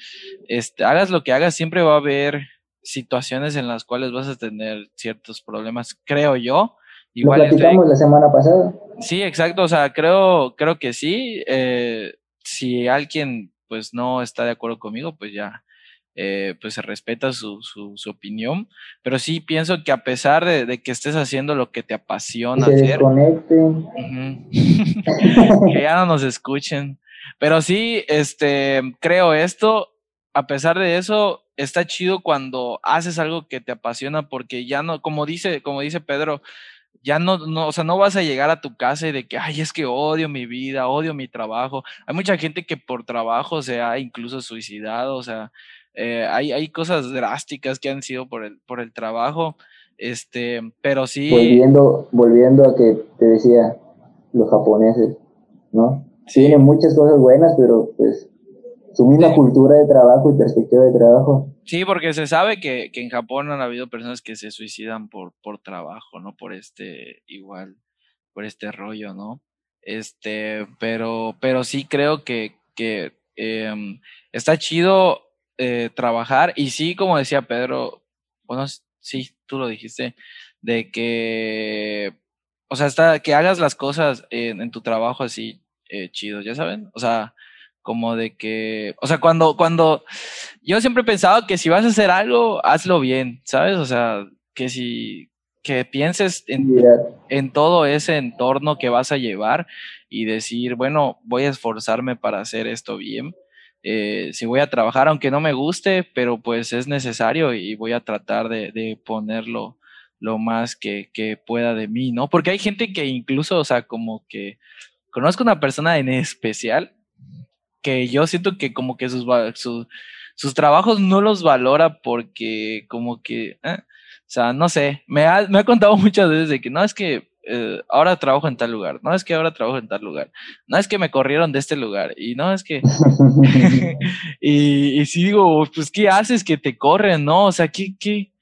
este, hagas lo que hagas, siempre va a haber situaciones en las cuales vas a tener ciertos problemas, creo yo. Igual lo platicamos la semana pasada. Sí, exacto, o sea, creo, creo que sí. Eh, si alguien pues no está de acuerdo conmigo, pues ya eh, pues se respeta su, su, opinión, pero sí pienso que a pesar de, que estés haciendo lo que te apasiona hacer, *laughs* que ya no nos escuchen, pero sí, este, creo esto, a pesar de eso, está chido cuando haces algo que te apasiona porque ya no, como dice, como dice Pedro, ya no, no, o sea, no vas a llegar a tu casa y de que, ay, es que odio mi vida, odio mi trabajo. Hay mucha gente que por trabajo se ha incluso suicidado, o sea, eh, hay, hay cosas drásticas que han sido por el, por el trabajo, este, pero sí. Volviendo, volviendo a que te decía, los japoneses, ¿no? Sí. Tienen muchas cosas buenas, pero pues su misma cultura de trabajo y perspectiva de trabajo. Sí, porque se sabe que, que en Japón han habido personas que se suicidan por, por trabajo, ¿no? Por este, igual, por este rollo, ¿no? Este, pero, pero sí creo que, que em, está chido eh, trabajar. Y sí, como decía Pedro, bueno, sí, tú lo dijiste, de que, o sea, está, que hagas las cosas en, tu trabajo así eh, chido, ya saben, o sea, como de que, o sea, cuando, cuando, yo siempre he pensado que si vas a hacer algo, hazlo bien, ¿sabes? O sea, que si, que pienses en, en todo ese entorno que vas a llevar y decir, bueno, voy a esforzarme para hacer esto bien eh, si voy a trabajar, aunque no me guste, pero pues es necesario y voy a tratar de, ponerlo lo más que, pueda de mí, ¿no? Porque hay gente que incluso, o sea, como que conozco una persona en especial que yo siento que como que sus trabajos no los valora porque como que, eh, o sea, no sé, me ha, me ha contado *laughs* muchas veces de que no, es que eh, ahora trabajo en tal lugar, no es que ahora trabajo en tal lugar, no es que me corrieron de este lugar, y no es que... *laughs* y, si digo, pues, ¿qué haces que te corren, no? O sea, ¿qué, qué?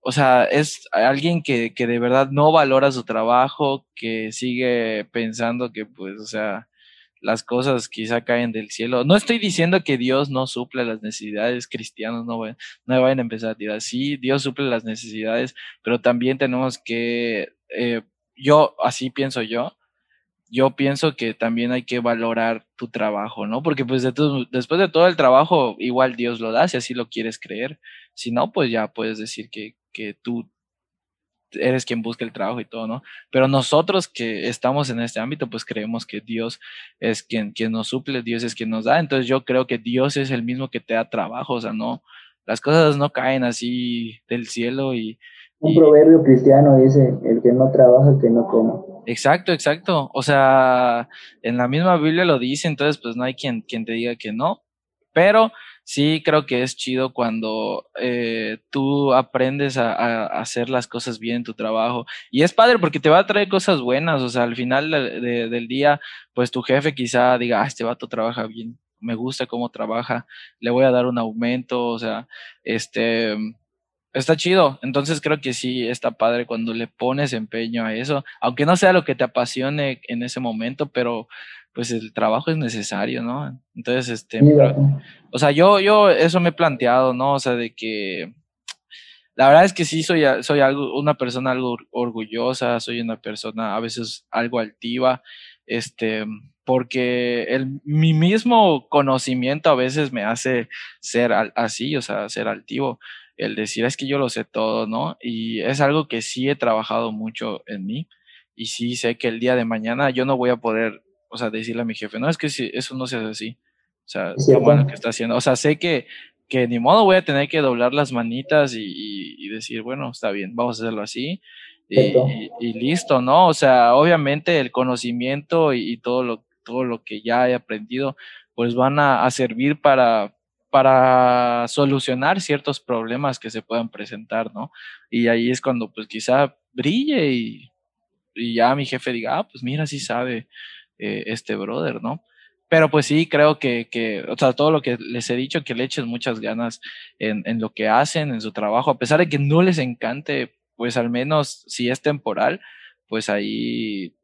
O sea, es alguien que, que de verdad no valora su trabajo, que sigue pensando que, pues, o sea, las cosas quizá caen del cielo. No estoy diciendo que Dios no suple las necesidades, cristianos no, vayan, no vayan a empezar a tirar. Sí, Dios suple las necesidades, pero también tenemos que eh, yo, así pienso yo, yo pienso que también hay que valorar tu trabajo, ¿no? Porque pues después de todo el trabajo, igual Dios lo da si así lo quieres creer. Si no, pues ya puedes decir que, que tú eres quien busca el trabajo y todo, ¿no? Pero nosotros que estamos en este ámbito, pues creemos que Dios es quien, quien nos suple, Dios es quien nos da. Entonces yo creo que Dios es el mismo que te da trabajo, o sea, no, las cosas no caen así del cielo y, un proverbio cristiano dice, el que no trabaja, que no coma. Exacto, exacto. O sea, en la misma Biblia lo dice, entonces pues no hay quien, quien te diga que no. Pero sí creo que es chido cuando eh, tú aprendes a, hacer las cosas bien en tu trabajo. Y es padre porque te va a traer cosas buenas. O sea, al final del día, pues tu jefe quizá diga, ah, este vato trabaja bien, me gusta cómo trabaja, le voy a dar un aumento. O sea, este está chido. Entonces creo que sí está padre cuando le pones empeño a eso, aunque no sea lo que te apasione en ese momento, pero pues el trabajo es necesario, ¿no? Entonces, este, o sea, yo, yo eso me he planteado, ¿no? O sea, de que, la verdad es que sí soy, soy algo, una persona algo orgullosa, soy una persona a veces algo altiva, este, porque el, mi mismo conocimiento a veces me hace ser así, o sea, ser altivo, el decir es que yo lo sé todo, ¿no? Y es algo que sí he trabajado mucho en mí y sí sé que el día de mañana yo no voy a poder, o sea, decirle a mi jefe, no, es que si, eso no se hace así. O sea, lo malo que está haciendo. O sea, sé que que ni modo voy a tener que doblar las manitas y, decir, bueno, está bien, vamos a hacerlo así. Y, listo, ¿no? O sea, obviamente el conocimiento y, todo, lo, todo lo que ya he aprendido, pues van a, servir para, para solucionar ciertos problemas que se puedan presentar, ¿no? Y ahí es cuando pues quizá brille y, ya mi jefe diga, ah, pues mira, sí sabe eh, este brother, ¿no? Pero pues sí, creo que, que, o sea, todo lo que les he dicho, que le echen muchas ganas en, en lo que hacen, en su trabajo, a pesar de que no les encante, pues al menos si es temporal, pues ahí,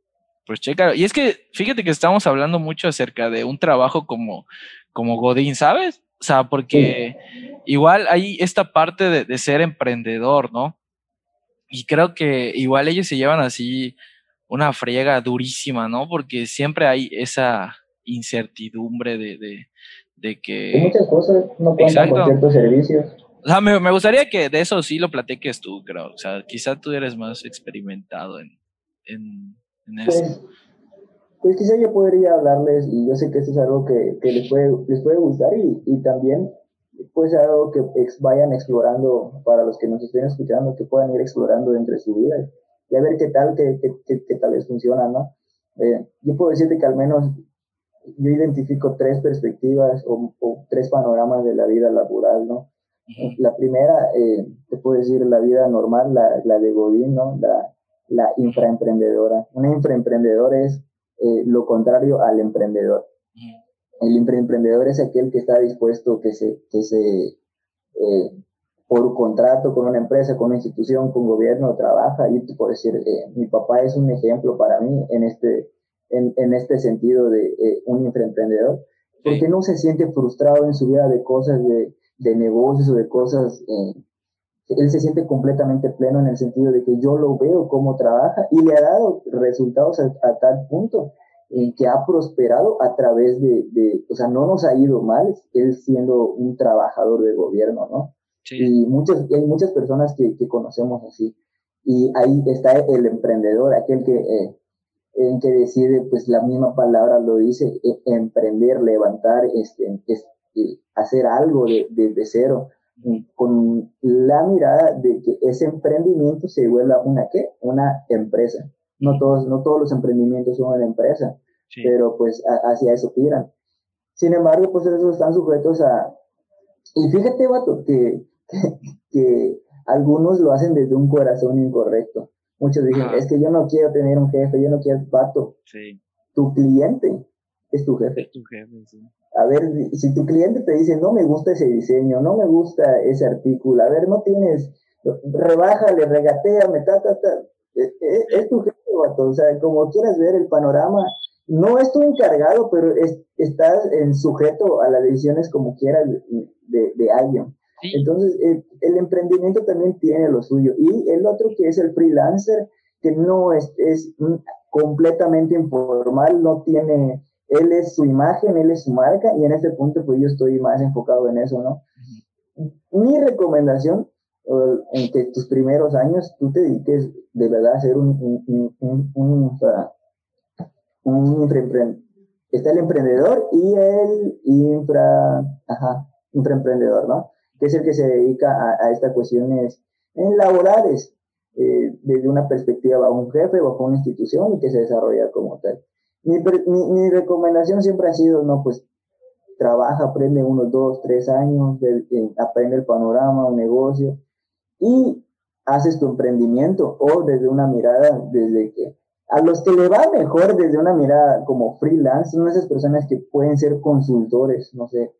pues checa. Y es que, fíjate que estamos hablando mucho acerca de un trabajo como, como Godín, ¿sabes? O sea, porque igual hay esta parte de, de ser emprendedor, ¿no? Y creo que igual ellos se llevan así una friega durísima, ¿no? Porque siempre hay esa incertidumbre de, de, de que... muchas cosas no cuentan con ciertos servicios. O sea, me, me, gustaría que de eso sí lo platiques tú, creo. O sea, quizá tú eres más experimentado en, en, en pues, eso. Pues quizá yo podría hablarles, y yo sé que eso es algo que, que les, puede, les puede gustar, y, y también pues algo que ex, vayan explorando para los que nos estén escuchando, que puedan ir explorando dentro de su vida y a ver qué tal, qué, qué, qué, tal les funciona, ¿no? Eh, yo puedo decirte que al menos yo identifico tres perspectivas o, tres panoramas de la vida laboral, ¿no? La primera, eh, te puedo decir, la vida normal, la, la de Godín, ¿no? La, la infraemprendedora. Una infraemprendedor es eh, lo contrario al emprendedor. El infraemprendedor es aquel que está dispuesto que se, que se eh, por contrato con una empresa, con una institución, con gobierno, trabaja. Y puedo decir, mi papá es un ejemplo para mí en este, en, en este sentido de eh, un emprendedor, porque no se siente frustrado en su vida de cosas de, de negocios o de cosas, eh, él se siente completamente pleno en el sentido de que yo lo veo cómo trabaja y le ha dado resultados a, tal punto en que ha prosperado a través de, de, o sea, no nos ha ido mal, él siendo un trabajador de gobierno, ¿no? Y muchas, hay muchas personas que, que, conocemos así. Y ahí está el emprendedor, aquel que eh, en que decide, pues la misma palabra lo dice, e, emprender, levantar, este, este hacer algo de, de, cero, con la mirada de que ese emprendimiento se vuelva una qué, una empresa. No todos, no todos los emprendimientos son una empresa, pero pues hacia eso tiran. Sin embargo, pues esos están sujetos a... Y fíjate, vato, que, que, *laughs* que algunos lo hacen desde un corazón incorrecto. Muchos dicen, es que yo no quiero tener un jefe, yo no quiero pato. Sí. Tu cliente es tu jefe. Es tu jefe, sí. A ver, si tu cliente te dice, no me gusta ese diseño, no me gusta ese artículo, a ver, no tienes, rebájale, regateame, ta, ta, ta. Es, e, es, tu jefe, vato. O sea, como quieras ver el panorama, no es tu encargado, pero es, estás en sujeto a las decisiones como quieras de, de alguien. Entonces, el, emprendimiento también tiene lo suyo. Y el otro que es el freelancer, que no es, es completamente informal, no tiene, él es su imagen, él es su marca, y en este punto pues yo estoy más enfocado en eso, ¿no? Mi recomendación, en que tus primeros años tú te dediques de verdad a ser un, un, un, un, un Está el emprendedor y el infra, ajá, intraemprendedor, ¿no? que es el que se dedica a, a estas cuestiones en laborales, eh, desde una perspectiva bajo un jefe, bajo una institución y que se desarrolla como tal. Mi, mi, mi, recomendación siempre ha sido, no, pues trabaja, aprende unos dos, tres años, de, aprende el panorama, un negocio y haces tu emprendimiento o desde una mirada, desde que a los que le va mejor desde una mirada como freelance son esas personas que pueden ser consultores, no sé,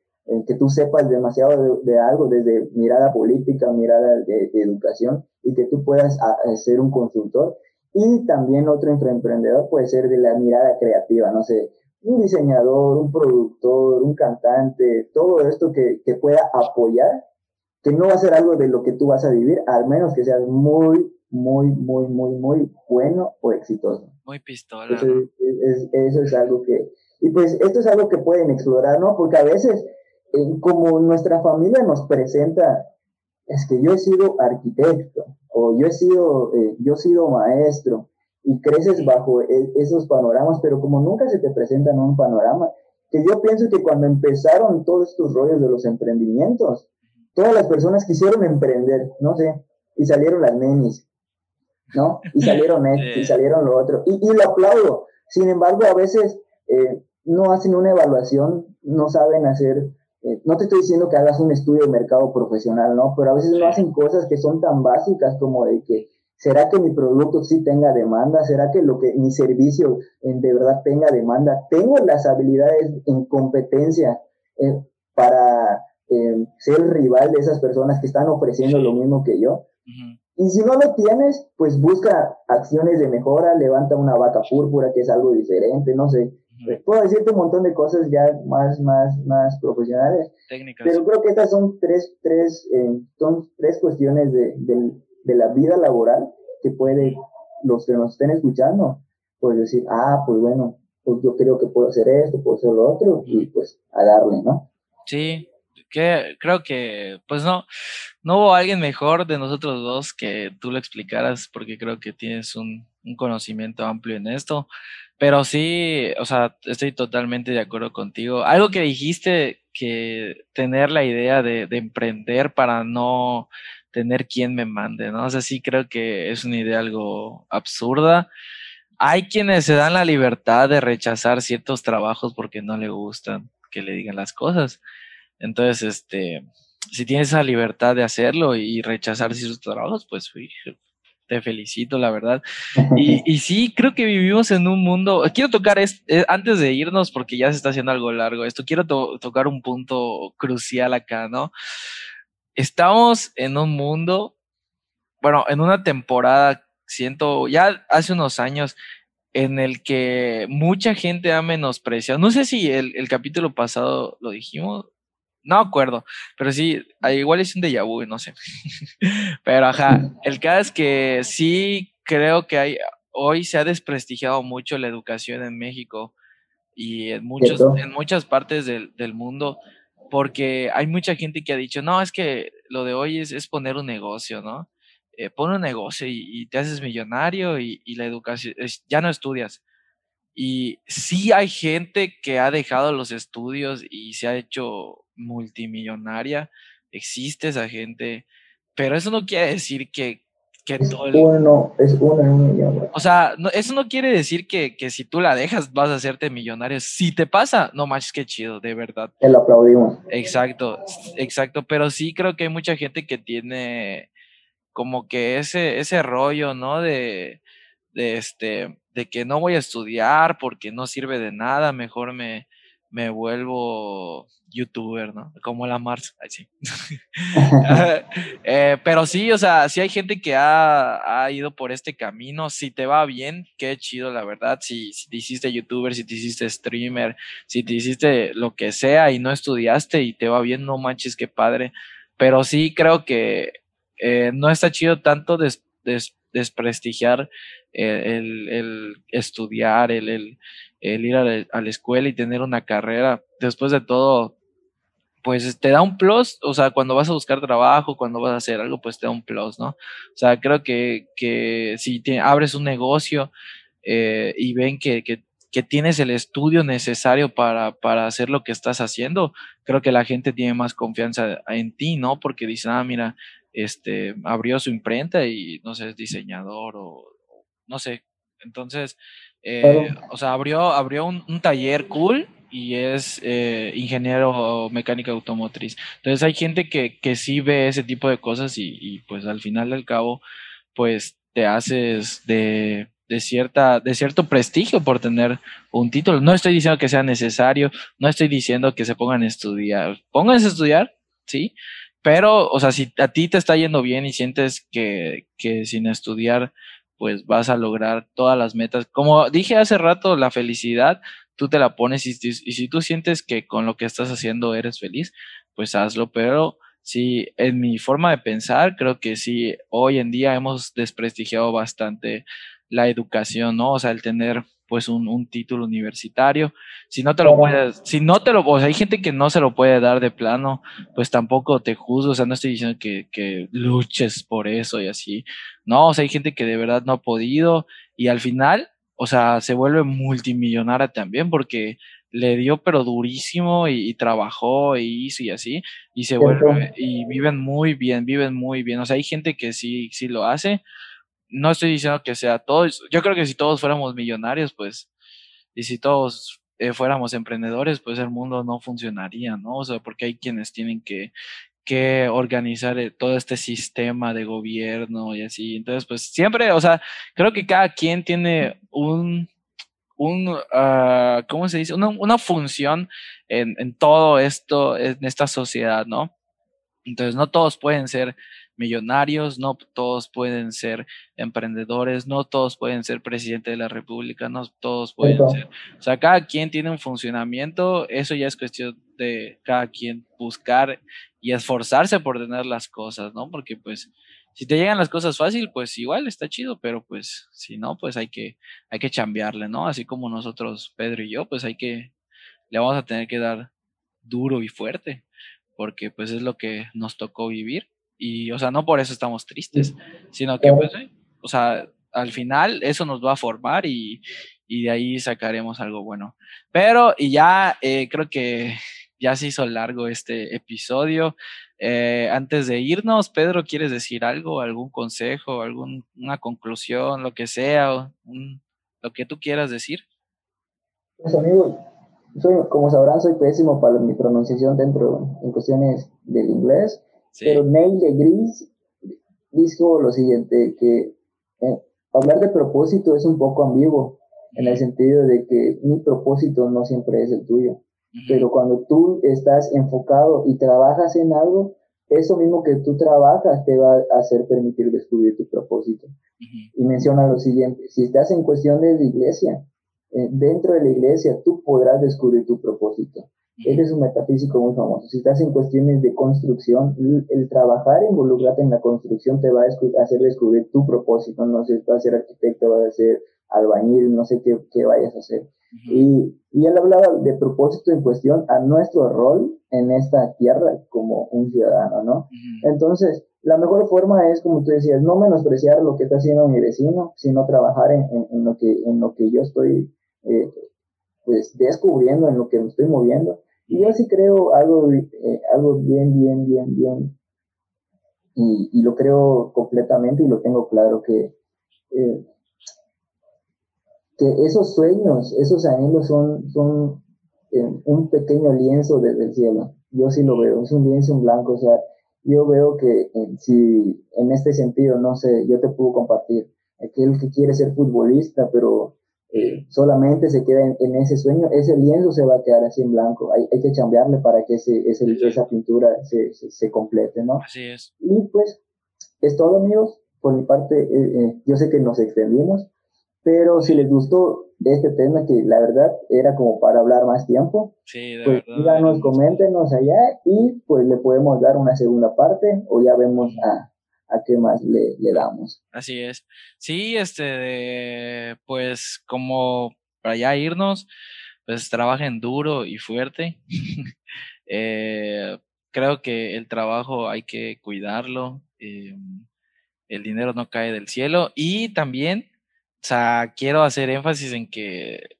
que tú sepas demasiado de, algo, desde mirada política, mirada de, educación, y que tú puedas ser un consultor. Y también otro emprendedor puede ser de la mirada creativa, no sé, un diseñador, un productor, un cantante, todo esto que, que pueda apoyar que no va a ser algo de lo que tú vas a vivir, al menos que seas muy, muy, muy, muy, muy bueno o exitoso. Muy pistola. Eso, es, eso es algo que, y pues esto es algo que pueden explorar, ¿no? Porque a veces, eh, como nuestra familia nos presenta, es que yo he sido arquitecto, o yo he sido, eh, yo he sido maestro, y creces bajo e, esos panoramas, pero como nunca se te presentan un panorama, que yo pienso que cuando empezaron todos estos rollos de los emprendimientos, todas las personas quisieron emprender, no sé, y salieron las nenis, ¿no? Y *laughs* salieron esto, y salieron lo otro, y, y, lo aplaudo. Sin embargo, a veces eh, no hacen una evaluación, no saben hacer, eh, no te estoy diciendo que hagas un estudio de mercado profesional, ¿no? Pero a veces no hacen cosas que son tan básicas como de que, ¿será que mi producto sí tenga demanda? ¿Será que lo que mi servicio en, de verdad tenga demanda? ¿Tengo las habilidades en competencia eh, para eh, ser rival de esas personas que están ofreciendo lo mismo que yo. Y si no lo tienes, pues busca acciones de mejora, levanta una vaca púrpura, que es algo diferente, no sé. Puedo decirte un montón de cosas ya más, más, más profesionales. Técnicas. Pero creo que estas son tres, tres, eh, son tres cuestiones de, de, de, la vida laboral que puede, los que nos estén escuchando, pues decir, ah, pues bueno, pues yo creo que puedo hacer esto, puedo hacer lo otro, y pues a darle, ¿no? Sí, que creo que, pues no, no hubo alguien mejor de nosotros dos que tú lo explicaras, porque creo que tienes un, un, conocimiento amplio en esto. Pero sí, o sea, estoy totalmente de acuerdo contigo. Algo que dijiste, que tener la idea de, de emprender para no tener quien me mande, ¿no? O sea, sí creo que es una idea algo absurda. Hay quienes se dan la libertad de rechazar ciertos trabajos porque no le gustan que le digan las cosas. Entonces, este, si tienes esa libertad de hacerlo y rechazar sus trabajos, pues te felicito, la verdad. Y, y, sí, creo que vivimos en un mundo. Quiero tocar, es, eh, antes de irnos, porque ya se está haciendo algo largo esto, quiero tocar un punto crucial acá, ¿no? Estamos en un mundo, bueno, en una temporada, siento, ya hace unos años, en el que mucha gente ha menospreciado. No sé si el, el capítulo pasado lo dijimos, no acuerdo, pero sí, igual es un déjà vu, no sé. *laughs* pero ajá, el caso es que sí creo que hay, hoy se ha desprestigiado mucho la educación en México y en, muchos, en muchas partes del, del, mundo, porque hay mucha gente que ha dicho, no, es que lo de hoy es, es poner un negocio, ¿no? Eh, pon un negocio y, te haces millonario y, y la educación, ya no estudias. Y sí hay gente que ha dejado los estudios y se ha hecho multimillonaria, existe esa gente, pero eso no quiere decir que, que es todo uno, es uno en un millón. O sea, no, eso no quiere decir que, que, si tú la dejas vas a hacerte millonario. Si te pasa, no manches, qué chido, de verdad. El aplaudimos. Exacto, exacto, pero sí creo que hay mucha gente que tiene como que ese, ese rollo, ¿no? De, de este, de que no voy a estudiar porque no sirve de nada, mejor me, me vuelvo youtuber, ¿no? Como la Mars, sí. *laughs* eh, pero sí, o sea, sí hay gente que ha, ha, ido por este camino. Si te va bien, qué chido, la verdad. Si, si, te hiciste youtuber, si te hiciste streamer, si te hiciste lo que sea y no estudiaste y te va bien, no manches, qué padre. Pero sí creo que eh, no está chido tanto des, des, desprestigiar el, el, estudiar, el, el, ir a la, a la, escuela y tener una carrera. Después de todo, pues te da un plus, o sea, cuando vas a buscar trabajo, cuando vas a hacer algo, pues te da un plus, ¿no? O sea, creo que, que si te abres un negocio eh, y ven que, que, que, tienes el estudio necesario para, para hacer lo que estás haciendo, creo que la gente tiene más confianza en ti, ¿no? Porque dicen, ah, mira, este, abrió su imprenta y no sé, es diseñador o, no sé. Entonces, eh, o sea, abrió, abrió un, un, taller cool y es eh, ingeniero mecánica automotriz. Entonces hay gente que, que sí ve ese tipo de cosas y, y pues al final del cabo, pues te haces de, de, cierta, de cierto prestigio por tener un título. No estoy diciendo que sea necesario, no estoy diciendo que se pongan a estudiar. Pónganse a estudiar, sí, pero, o sea, si a ti te está yendo bien y sientes que, que sin estudiar, pues vas a lograr todas las metas. Como dije hace rato, la felicidad, tú te la pones y, si tú sientes que con lo que estás haciendo eres feliz, pues hazlo, pero sí, en mi forma de pensar, creo que sí, hoy en día hemos desprestigiado bastante la educación, ¿no? O sea, el tener pues un, un título universitario. Si no te lo puedes, si no te lo, o sea, hay gente que no se lo puede dar de plano, pues tampoco te juzgo, o sea, no estoy diciendo que, que luches por eso y así. No, o sea, hay gente que de verdad no ha podido y al final, o sea, se vuelve multimillonaria también porque le dio pero durísimo y, trabajó y hizo y así y se vuelve y viven muy bien, viven muy bien. O sea, hay gente que sí, sí lo hace. No estoy diciendo que sea todos. Yo creo que si todos fuéramos millonarios, pues, y si todos eh, fuéramos emprendedores, pues el mundo no funcionaría, ¿no? O sea, porque hay quienes tienen que, que organizar eh, todo este sistema de gobierno y así. Entonces, pues siempre, o sea, creo que cada quien tiene un un, uh, ¿cómo se dice? Una, una función en, en, todo esto, en esta sociedad, ¿no? Entonces, no todos pueden ser millonarios, no todos pueden ser emprendedores, no todos pueden ser presidente de la república, no todos pueden ser. O sea, cada quien tiene un funcionamiento, eso ya es cuestión de cada quien buscar y esforzarse por tener las cosas, ¿no? Porque pues si te llegan las cosas fácil, pues igual está chido, pero pues si no, pues hay que, hay que chambearle, ¿no? Así como nosotros, Pedro y yo, pues hay que, le vamos a tener que dar duro y fuerte, porque pues es lo que nos tocó vivir. Y, o sea, no por eso estamos tristes, sino que, pues, o sea, al final eso nos va a formar y, y de ahí sacaremos algo bueno. Pero, y ya eh, creo que ya se hizo largo este episodio. Eh, antes de irnos, Pedro, ¿quieres decir algo, algún consejo, alguna conclusión, lo que sea, lo que tú quieras decir? Pues amigo, soy, como sabrán, soy pésimo para mi pronunciación dentro en cuestiones del inglés, pero Neil de Gris dijo lo siguiente, que eh, hablar de propósito es un poco ambiguo, en el sentido de que mi propósito no siempre es el tuyo. Pero cuando tú estás enfocado y trabajas en algo, eso mismo que tú trabajas te va a hacer permitir descubrir tu propósito. Y menciona lo siguiente, si estás en cuestiones de iglesia, eh, dentro de la iglesia tú podrás descubrir tu propósito. Ese es un metafísico muy famoso. Si estás en cuestiones de construcción, el, trabajar, involucrarte en la construcción te va a hacer descubrir tu propósito. No sé, vas a ser arquitecto, vas a ser albañil, no sé qué, qué vayas a hacer. y, y él hablaba de propósito en cuestión a nuestro rol en esta tierra como un ciudadano, ¿no? Entonces, la mejor forma es, como tú decías, no menospreciar lo que está haciendo mi vecino, sino trabajar en, en, lo, que, en lo que yo estoy, eh, pues, descubriendo, en lo que me estoy moviendo. Y yo sí creo algo, eh, algo bien, bien, bien, bien, y, y, lo creo completamente y lo tengo claro que eh, que esos sueños, esos anhelos son, son eh, un pequeño lienzo desde el cielo. Yo sí lo veo, es un lienzo en blanco, o sea, yo veo que eh, si en este sentido, no sé, yo te puedo compartir, aquel que quiere ser futbolista, pero eh, solamente se queda en, ese sueño, ese lienzo se va a quedar así en blanco. Hay, hay que cambiarle para que ese, ese esa pintura se, se, complete, ¿no? Así es. Y pues, es todo, amigos. Por mi parte, yo sé que nos extendimos, pero si les gustó este tema, que la verdad era como para hablar más tiempo, sí, de pues díganos, coméntenos allá y pues le podemos dar una segunda parte o ya vemos a, a qué más le, damos. Así es. Sí, este, pues como para ya irnos, pues trabajen duro y fuerte. *laughs* eh, creo que el trabajo hay que cuidarlo. Eh, el dinero no cae del cielo y también o sea, quiero hacer énfasis en que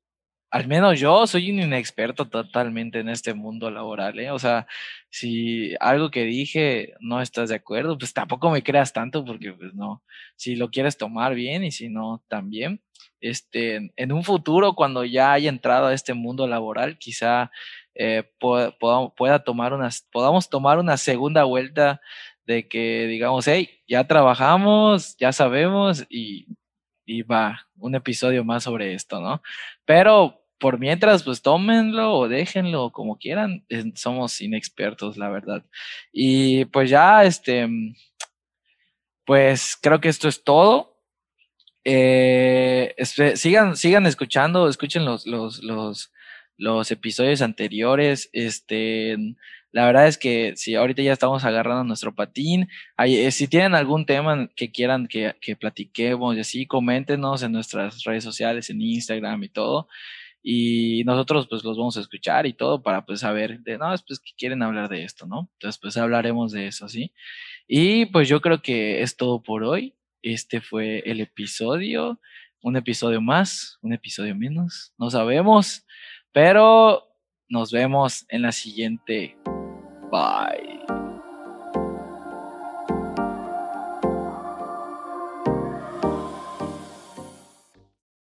al menos yo soy un inexperto totalmente en este mundo laboral, ¿eh? O sea, si algo que dije no estás de acuerdo, pues tampoco me creas tanto porque pues no, si lo quieres tomar bien y si no también. Este, en un futuro cuando ya haya entrado a este mundo laboral, quizá eh, pueda, pueda, tomar unas, podamos tomar una segunda vuelta de que digamos, hey, ya trabajamos, ya sabemos y y va un episodio más sobre esto, ¿no? Pero por mientras, pues tómenlo o déjenlo como quieran, somos inexpertos, la verdad. Y pues ya, este, pues creo que esto es todo. Eh, sigan, sigan escuchando, escuchen los, los, los, los episodios anteriores. Este, La verdad es que si ahorita ya estamos agarrando nuestro patín, eh, si tienen algún tema que quieran que, que platiquemos y así, coméntenos en nuestras redes sociales, en Instagram y todo. Y nosotros pues los vamos a escuchar y todo para pues saber de, no, pues que quieren hablar de esto, ¿no? Entonces pues hablaremos de eso, ¿sí? Y pues yo creo que es todo por hoy. Este fue el episodio, un episodio más, un episodio menos, no sabemos, pero nos vemos en la siguiente. Bye.